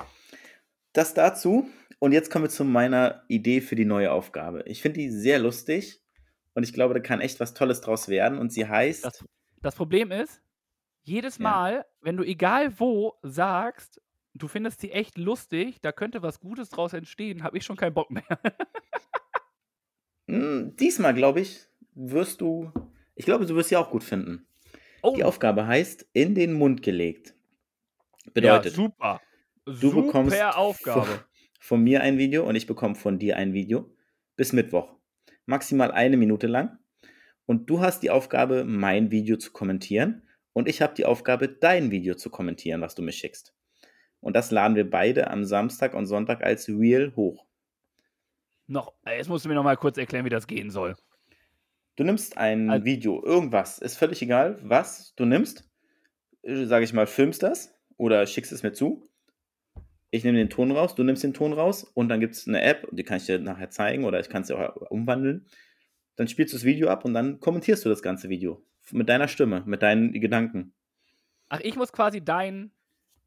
Das dazu. Und jetzt kommen wir zu meiner Idee für die neue Aufgabe. Ich finde die sehr lustig und ich glaube, da kann echt was Tolles draus werden. Und sie heißt. Das, das Problem ist, jedes Ja. Mal, wenn du egal wo sagst, du findest sie echt lustig, da könnte was Gutes draus entstehen, habe ich schon keinen Bock mehr. Hm, Diesmal, glaube ich, wirst du. Ich glaube, du wirst sie auch gut finden. Oh, Die Aufgabe heißt in den Mund gelegt. ja, Bedeutet, super. du bekommst Super von, Aufgabe. von mir ein Video und ich bekomme von dir ein Video bis Mittwoch. Maximal eine Minute lang. Und du hast die Aufgabe, mein Video zu kommentieren. Und ich habe die Aufgabe, dein Video zu kommentieren, was du mir schickst. Und das laden wir beide am Samstag und Sonntag als Reel hoch. Noch, äh, jetzt musst du mir noch mal kurz erklären, wie das gehen soll. Du nimmst ein Also- Video, irgendwas, ist völlig egal, was du nimmst. Sage ich mal, filmst das oder schickst es mir zu. Ich nehme den Ton raus, du nimmst den Ton raus und dann gibt es eine App, die kann ich dir nachher zeigen oder ich kann es dir auch umwandeln. Dann spielst du das Video ab und dann kommentierst du das ganze Video. Mit deiner Stimme, mit deinen Gedanken. Ach, ich muss quasi dein,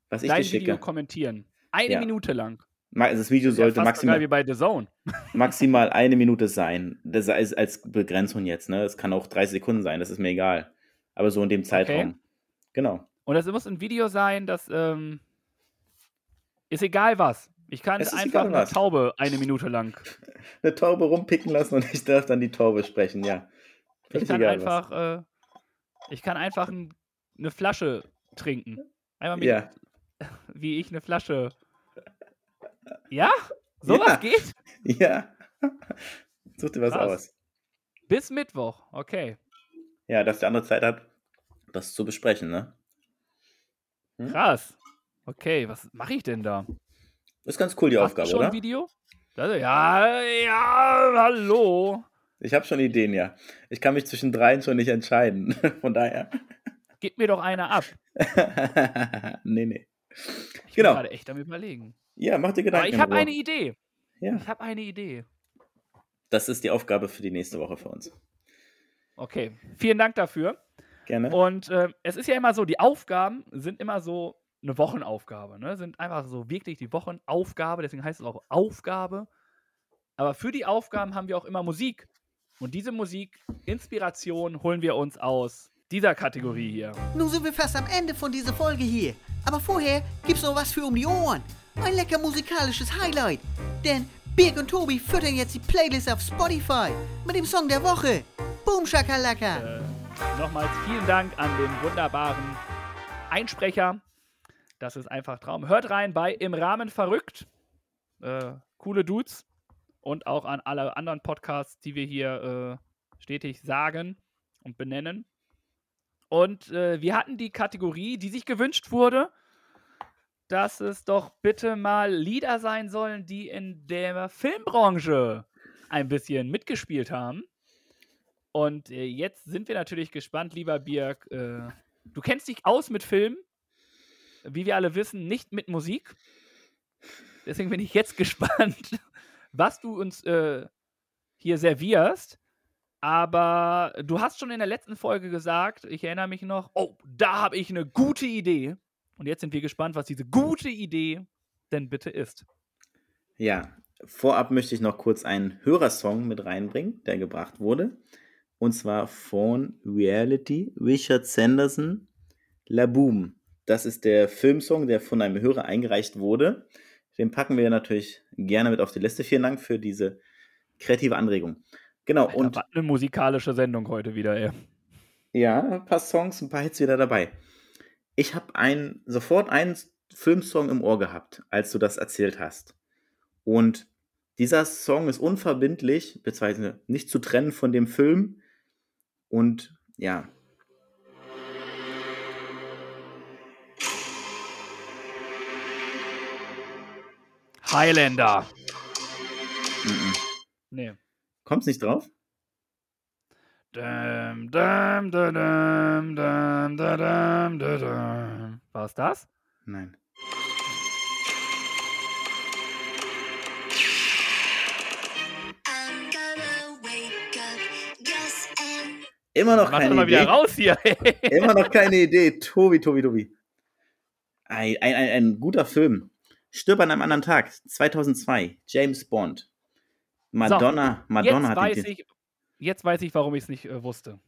Was ich dein Video schicke. kommentieren. Eine Ja. Minute lang. Das Video Ja, sollte so maximal, wie bei The Zone. *laughs* maximal eine Minute sein. Das ist als Begrenzung jetzt, ne? Es kann auch 30 Sekunden sein, das ist mir egal. Aber so in dem Zeitraum. Genau. Und das muss ein Video sein, das ähm, ist egal was. Ich kann einfach eine. Taube eine Minute lang. *laughs* eine Taube rumpicken lassen und ich darf dann die Taube sprechen, ja. Ich kann einfach, äh, ich kann einfach ein, eine Flasche trinken. Einmal mit, Ja, *laughs* wie ich eine Flasche. Ja? Sowas Ja. geht? ja. *laughs* Such dir was Krass. aus. Bis Mittwoch. Okay. Ja, dass der andere Zeit hat, das zu besprechen, ne? Hm? Krass. Okay, was mache ich denn da? Ist ganz cool, die Hast Aufgabe, du schon oder? ein Video? Das, ja, ja, hallo. Ich habe schon Ideen, ja. Ich kann mich zwischen dreien schon nicht entscheiden. *laughs* Von daher. Gib mir doch eine ab. *laughs* nee, nee. Ich Genau. bin gerade echt am überlegen. Ja, mach dir Aber Gedanken. ich in habe eine Idee. Ja, Ich habe eine Idee. das ist die Aufgabe für die nächste Woche für uns. Okay, vielen Dank dafür. Gerne. Und äh, es ist ja immer so, die Aufgaben sind immer so eine Wochenaufgabe, ne? Sind einfach so wirklich die Wochenaufgabe, deswegen heißt es auch Aufgabe. Aber für die Aufgaben haben wir auch immer Musik. Und diese Musik, Inspiration, holen wir uns aus dieser Kategorie hier. Nun sind wir fast am Ende von dieser Folge hier. Aber vorher gibt's noch was für um die Ohren. Ein lecker musikalisches Highlight. Denn Birg und Tobi füttern jetzt die Playlist auf Spotify mit dem Song der Woche. Boom Shakalaka. Äh, nochmals vielen Dank an den wunderbaren Einsprecher. Das ist einfach Traum. Hört rein bei Im Rahmen verrückt. Äh, coole Dudes. Und auch an alle anderen Podcasts, die wir hier äh, stetig sagen und benennen. Und äh, wir hatten die Kategorie, die sich gewünscht wurde, dass es doch bitte mal Lieder sein sollen, die in der Filmbranche ein bisschen mitgespielt haben. Und äh, jetzt sind wir natürlich gespannt, lieber Birg. Äh, du kennst dich aus mit Filmen, wie wir alle wissen, nicht mit Musik. Deswegen bin ich jetzt *laughs* gespannt, was du uns äh, hier servierst. Aber du hast schon in der letzten Folge gesagt, ich erinnere mich noch, oh, da habe ich eine gute Idee. Und jetzt sind wir gespannt, was diese gute Idee denn bitte ist. Ja, vorab möchte ich noch kurz einen Hörersong mit reinbringen, der gebracht wurde. Und zwar von Reality, Richard Sanderson, La Boom. Das ist der Filmsong, der von einem Hörer eingereicht wurde. Den packen wir natürlich gerne mit auf die Liste. Vielen Dank für diese kreative Anregung. Genau. Alter, und eine musikalische Sendung heute wieder, ey. Ja, ein paar Songs, ein paar Hits wieder dabei. Ich habe ein, sofort einen Filmsong im Ohr gehabt, als du das erzählt hast. Und dieser Song ist unverbindlich, beziehungsweise nicht zu trennen von dem Film. Und ja. Highlander. Mm. Nee. Kommt's nicht drauf? Dum, dum, dum, dum, dum, dum, War es das? Nein. Immer noch Mach keine mal Idee. wieder raus hier. Immer noch keine Idee. Tobi, Tobi, Tobi. Ein, ein, ein, ein guter Film. Stirb an einem anderen Tag. 2002. James Bond. Madonna, so, Madonna jetzt hat weiß den, ich, Jetzt weiß ich, warum ich es nicht äh, wusste.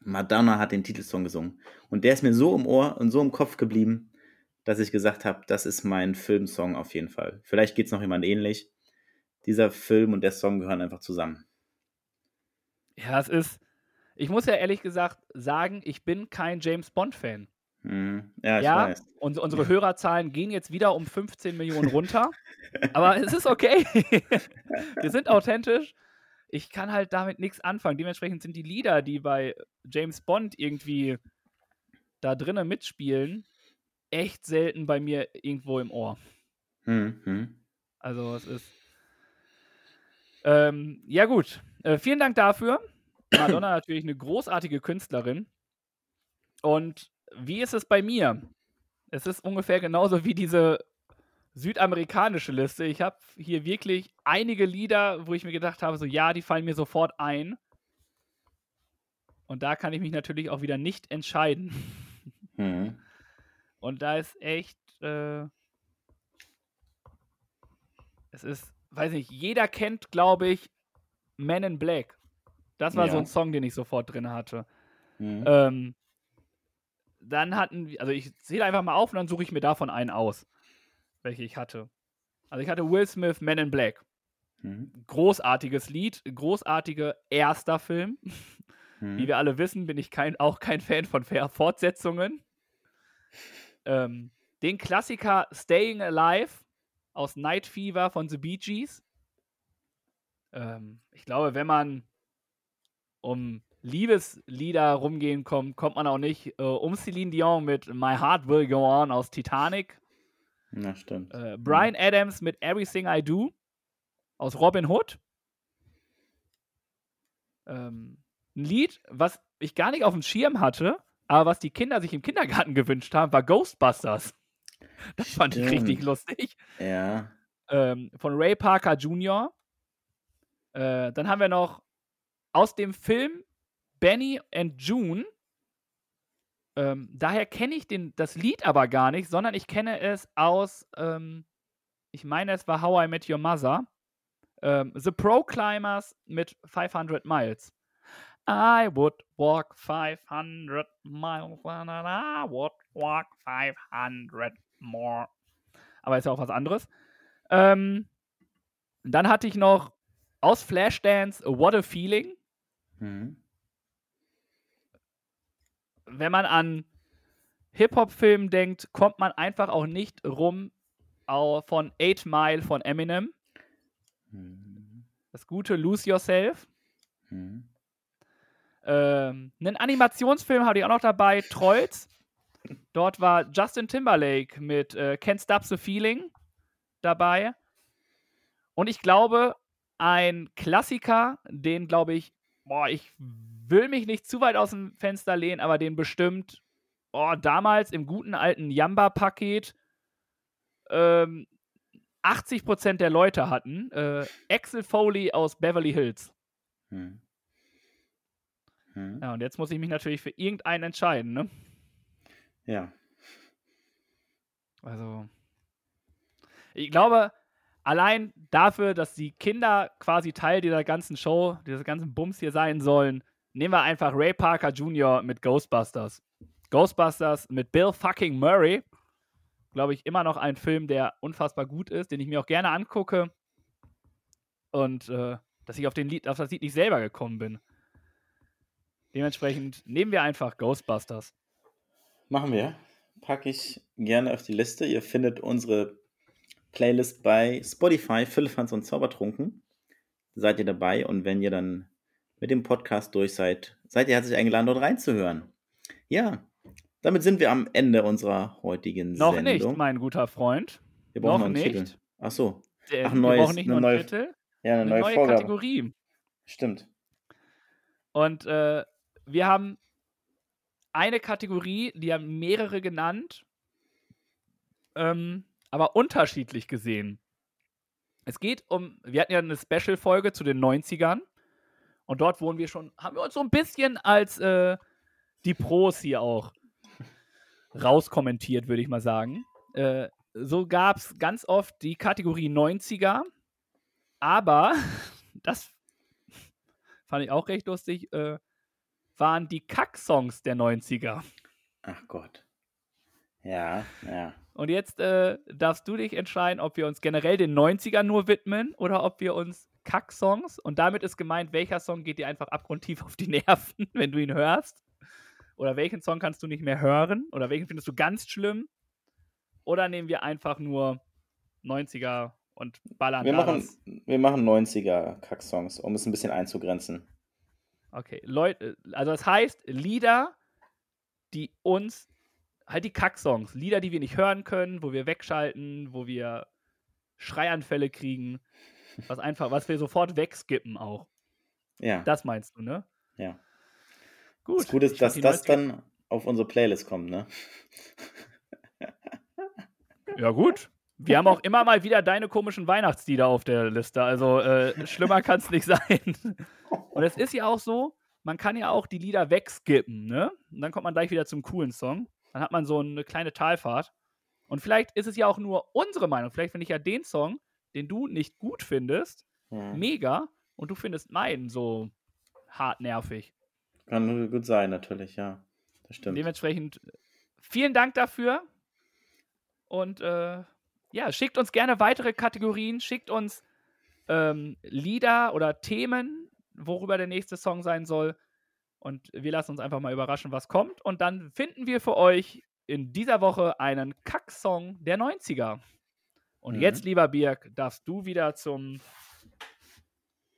Madonna hat den Titelsong gesungen. Und der ist mir so im Ohr und so im Kopf geblieben, dass ich gesagt habe, das ist mein Filmsong auf jeden Fall. Vielleicht geht es noch jemand ähnlich. Dieser Film und der Song gehören einfach zusammen. Ja, es ist. Ich muss ja ehrlich gesagt sagen, ich bin kein James Bond-Fan. Hm, ja, ich Ja, weiß. und unsere Hörerzahlen gehen jetzt wieder um 15 Millionen runter. aber es ist okay. *laughs* Wir sind authentisch. Ich kann halt damit nichts anfangen. Dementsprechend sind die Lieder, die bei James Bond irgendwie da drinnen mitspielen, echt selten bei mir irgendwo im Ohr. Hm, hm. Also es ist. Ähm, ja gut, äh, vielen Dank dafür. Madonna *clears throat* natürlich eine großartige Künstlerin. Und wie ist es bei mir? Es ist ungefähr genauso wie diese südamerikanische Liste. Ich habe hier wirklich einige Lieder, wo ich mir gedacht habe, so ja, die fallen mir sofort ein. Und da kann ich mich natürlich auch wieder nicht entscheiden. *laughs* Hm. Und da ist echt, äh, es ist, weiß nicht, jeder kennt, glaube ich, Men in Black. Das war so Ja. ein Song, den ich sofort drin hatte. Hm. Ähm, dann hatten wir, also ich zähle einfach mal auf und dann suche ich mir davon einen aus, welche ich hatte. Also ich hatte Will Smith, Men in Black. Hm. Großartiges Lied, großartiger erster Film. Hm. Wie wir alle wissen, bin ich kein, auch kein Fan von Fair Fortsetzungen. Ähm, den Klassiker Staying Alive aus Night Fever von The Bee Gees. Ähm, ich glaube, wenn man um Liebeslieder rumgehen kommt, kommt man auch nicht äh, um Celine Dion mit My Heart Will Go On aus Titanic. Na, stimmt. Äh, Brian Adams mit Everything I Do aus Robin Hood. Ähm, ein Lied, was ich gar nicht auf dem Schirm hatte, aber was die Kinder sich im Kindergarten gewünscht haben, war Ghostbusters. *laughs* Das fand ich richtig Stimmt. lustig. Ja. Ähm, von Ray Parker Jr. Äh, dann haben wir noch aus dem Film Benny and June. Ähm, daher kenne ich den, das Lied aber gar nicht, sondern ich kenne es aus, ähm, ich meine, es war How I Met Your Mother. Ähm, The Pro Climbers mit 500 Miles. I would walk 500 miles and I would walk 500 more. Aber ist ja auch was anderes. Ähm, dann hatte ich noch aus Flashdance What a Feeling. Hm. Wenn man an Hip-Hop-Filmen denkt, kommt man einfach auch nicht rum von 8 Mile von Eminem. Hm. Das gute Lose Yourself. Hm. Ähm, einen Animationsfilm hatte ich auch noch dabei, Trolls. Dort war Justin Timberlake mit äh, Can't Stop the Feeling dabei. Und ich glaube, ein Klassiker, den glaube ich, boah, ich will mich nicht zu weit aus dem Fenster lehnen, aber den bestimmt oh, damals im guten alten Yamba-Paket ähm, 80% der Leute hatten. Äh, Axel Foley aus Beverly Hills. Hm. Hm. Ja, und jetzt muss ich mich natürlich für irgendeinen entscheiden, ne? Ja. Also, ich glaube, allein dafür, dass die Kinder quasi Teil dieser ganzen Show, dieses ganzen Bums hier sein sollen, nehmen wir einfach Ray Parker Jr. mit Ghostbusters. Ghostbusters mit Bill fucking Murray. Glaube ich, immer noch ein Film, der unfassbar gut ist, den ich mir auch gerne angucke. Und äh, dass ich auf, den Lied, auf das Lied nicht selber gekommen bin. Dementsprechend nehmen wir einfach Ghostbusters. Machen wir. Packe ich gerne auf die Liste. Ihr findet unsere Playlist bei Spotify, Philippans und Zaubertrunken. Seid ihr dabei und wenn ihr dann mit dem Podcast durch seid, seid ihr herzlich eingeladen, dort reinzuhören. Ja, damit sind wir am Ende unserer heutigen noch Sendung. Noch nicht, mein guter Freund. Wir brauchen noch, noch nicht. Titel. Ach so. Ach, ein neues, wir brauchen nicht eine nur einen neue, Titel, ja, eine, eine neue, neue Vorgabe. Kategorie. Stimmt. Und äh, wir haben eine Kategorie, die haben mehrere genannt, ähm, aber unterschiedlich gesehen. Es geht um, wir hatten ja eine Special-Folge zu den 90ern und dort wurden wir schon, haben wir uns so ein bisschen als äh, die Pros hier auch rauskommentiert, würde ich mal sagen. Äh, so gab es ganz oft die Kategorie 90er, aber *laughs* das fand ich auch recht lustig, äh, waren die Kack-Songs der 90er. Ach Gott. Ja, ja. Und jetzt äh, darfst du dich entscheiden, ob wir uns generell den 90ern nur widmen oder ob wir uns Kack-Songs, und damit ist gemeint, welcher Song geht dir einfach abgrundtief *laughs* auf die Nerven, wenn du ihn hörst. Oder welchen Song kannst du nicht mehr hören? Oder welchen findest du ganz schlimm? Oder nehmen wir einfach nur 90er und ballern Wir machen, wir machen 90er Kack-Songs, um es ein bisschen einzugrenzen. Okay, Leute, also das heißt, Lieder, die uns, halt die Kack-Songs, Lieder, die wir nicht hören können, wo wir wegschalten, wo wir Schreianfälle kriegen, was einfach, was wir sofort wegskippen auch. Ja, Das meinst du, ne? ja. Gut. Das Gute ist, dass das dann auf unsere Playlist kommt, ne? Ja, gut. Wir haben auch immer mal wieder deine komischen Weihnachtslieder auf der Liste. Also äh, schlimmer kann es nicht sein. Und es ist ja auch so, man kann ja auch die Lieder wegskippen, ne? Und dann kommt man gleich wieder zum coolen Song. Dann hat man so eine kleine Talfahrt. Und vielleicht ist es ja auch nur unsere Meinung. Vielleicht finde ich ja den Song, den du nicht gut findest, Hm. mega. Und du findest meinen so hart nervig. Kann gut sein, natürlich, ja. Das stimmt. Dementsprechend vielen Dank dafür. Und äh, ja, schickt uns gerne weitere Kategorien, schickt uns ähm, Lieder oder Themen, worüber der nächste Song sein soll. Und wir lassen uns einfach mal überraschen, was kommt. Und dann finden wir für euch in dieser Woche einen Kack-Song der 90er. Und Mhm. jetzt, lieber Birg, darfst du wieder zum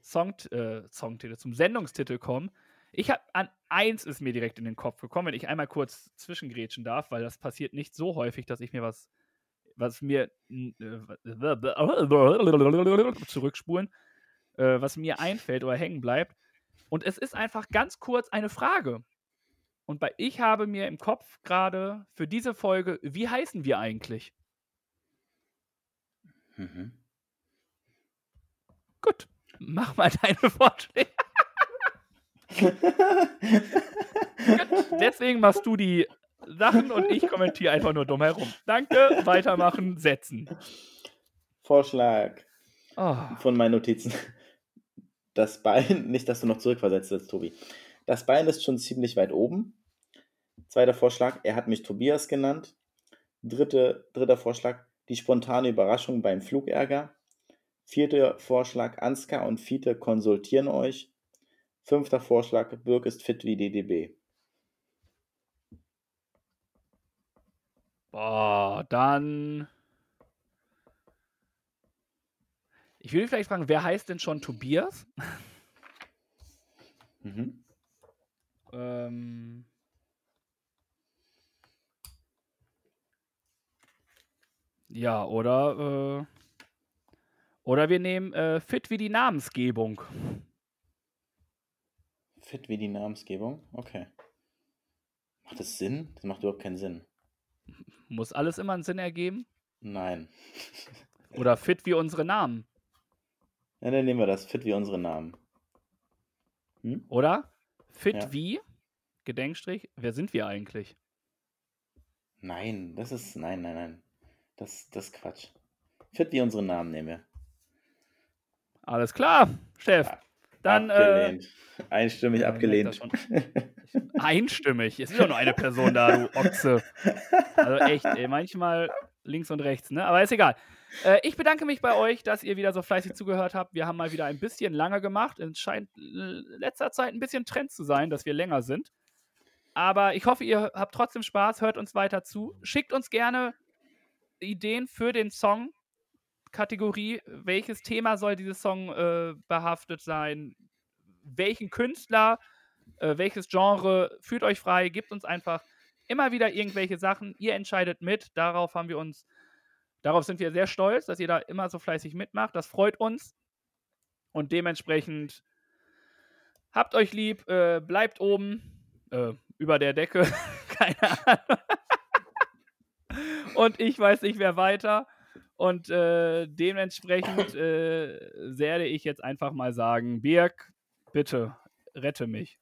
Song, äh, Songtitel, zum Sendungstitel kommen. Ich habe an eins ist mir direkt in den Kopf gekommen, wenn ich einmal kurz zwischengrätschen darf, weil das passiert nicht so häufig, dass ich mir was, was mir äh, zurückspulen, äh, was mir einfällt oder hängen bleibt. Und es ist einfach ganz kurz eine Frage. Und bei ich habe mir im Kopf gerade für diese Folge, wie heißen wir eigentlich? Mhm. Gut, mach mal deine Vorschläge. Gut, deswegen machst du die Sachen und ich kommentiere einfach nur dumm herum. Danke, weitermachen, setzen. Vorschlag Oh, von meinen Notizen. Das Bein, nicht, dass du noch zurückversetzt wirst, Tobi. Das Bein ist schon ziemlich weit oben. Zweiter Vorschlag, er hat mich Tobias genannt. Dritte, dritter Vorschlag, die spontane Überraschung beim Flugärger. Vierter Vorschlag, Ansgar und Fiete konsultieren euch. Fünfter Vorschlag, Birk ist fit wie DDB. boah, dann. Ich würde vielleicht fragen, wer heißt denn schon Tobias? Mhm. Ähm. Ja, oder, äh, oder wir nehmen äh, fit wie die Namensgebung. Fit wie die Namensgebung? Okay. Macht das Sinn? Das macht überhaupt keinen Sinn. Muss alles immer einen Sinn ergeben? Nein. *laughs* Oder fit wie unsere Namen? Ja, dann nehmen wir das. Fit wie unsere Namen. Hm? Oder? Fit Ja. wie? Gedenkstrich. Wer sind wir eigentlich? Nein, das ist. Nein, nein, nein. Das, das ist Quatsch. Fit wie unsere Namen nehmen wir. Alles klar, Chef. Dann äh, abgelehnt. Einstimmig ja, abgelehnt. einstimmig. Es ist doch nur eine Person da, du Ochse. Also echt, ey, manchmal links und rechts, ne? Aber ist egal. Äh, ich bedanke mich bei euch, dass ihr wieder so fleißig zugehört habt. Wir haben mal wieder ein bisschen lange gemacht. Es scheint in letzter Zeit ein bisschen Trend zu sein, dass wir länger sind. Aber ich hoffe, ihr habt trotzdem Spaß, hört uns weiter zu. Schickt uns gerne Ideen für den Song. Kategorie, welches Thema soll dieses Song äh, behaftet sein? Welchen Künstler, äh, welches Genre? Fühlt euch frei, gebt uns einfach immer wieder irgendwelche Sachen. Ihr entscheidet mit. Darauf haben wir uns, darauf sind wir sehr stolz, dass ihr da immer so fleißig mitmacht. Das freut uns. Und dementsprechend habt euch lieb, äh, bleibt oben, äh, über der Decke. *laughs* Keine Ahnung. Und ich weiß nicht mehr weiter. Und äh, dementsprechend äh, werde ich jetzt einfach mal sagen: Birg, bitte rette mich.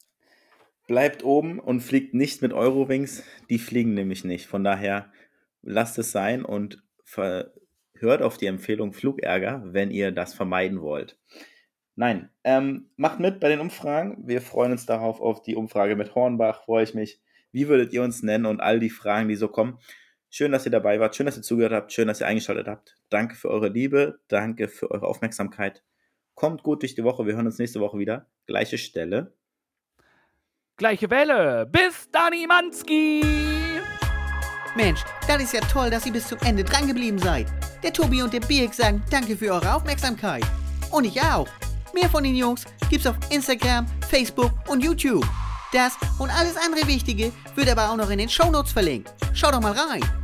Bleibt oben und fliegt nicht mit Eurowings. Die fliegen nämlich nicht. Von daher lasst es sein und hört auf die Empfehlung Flugärger, wenn ihr das vermeiden wollt. Nein, ähm, macht mit bei den Umfragen. Wir freuen uns darauf, auf die Umfrage mit Hornbach. Freue ich mich. Wie würdet ihr uns nennen und all die Fragen, die so kommen? Schön, dass ihr dabei wart. Schön, dass ihr zugehört habt. Schön, dass ihr eingeschaltet habt. Danke für eure Liebe. Danke für eure Aufmerksamkeit. Kommt gut durch die Woche. Wir hören uns nächste Woche wieder. Gleiche Stelle. Gleiche Welle. Bis Dani Manski. Mensch, das ist ja toll, dass ihr bis zum Ende dran geblieben seid. Der Tobi und der Birk sagen danke für eure Aufmerksamkeit. Und ich auch. Mehr von den Jungs gibt's auf Instagram, Facebook und YouTube. Das und alles andere Wichtige wird aber auch noch in den Shownotes verlinkt. Schaut doch mal rein.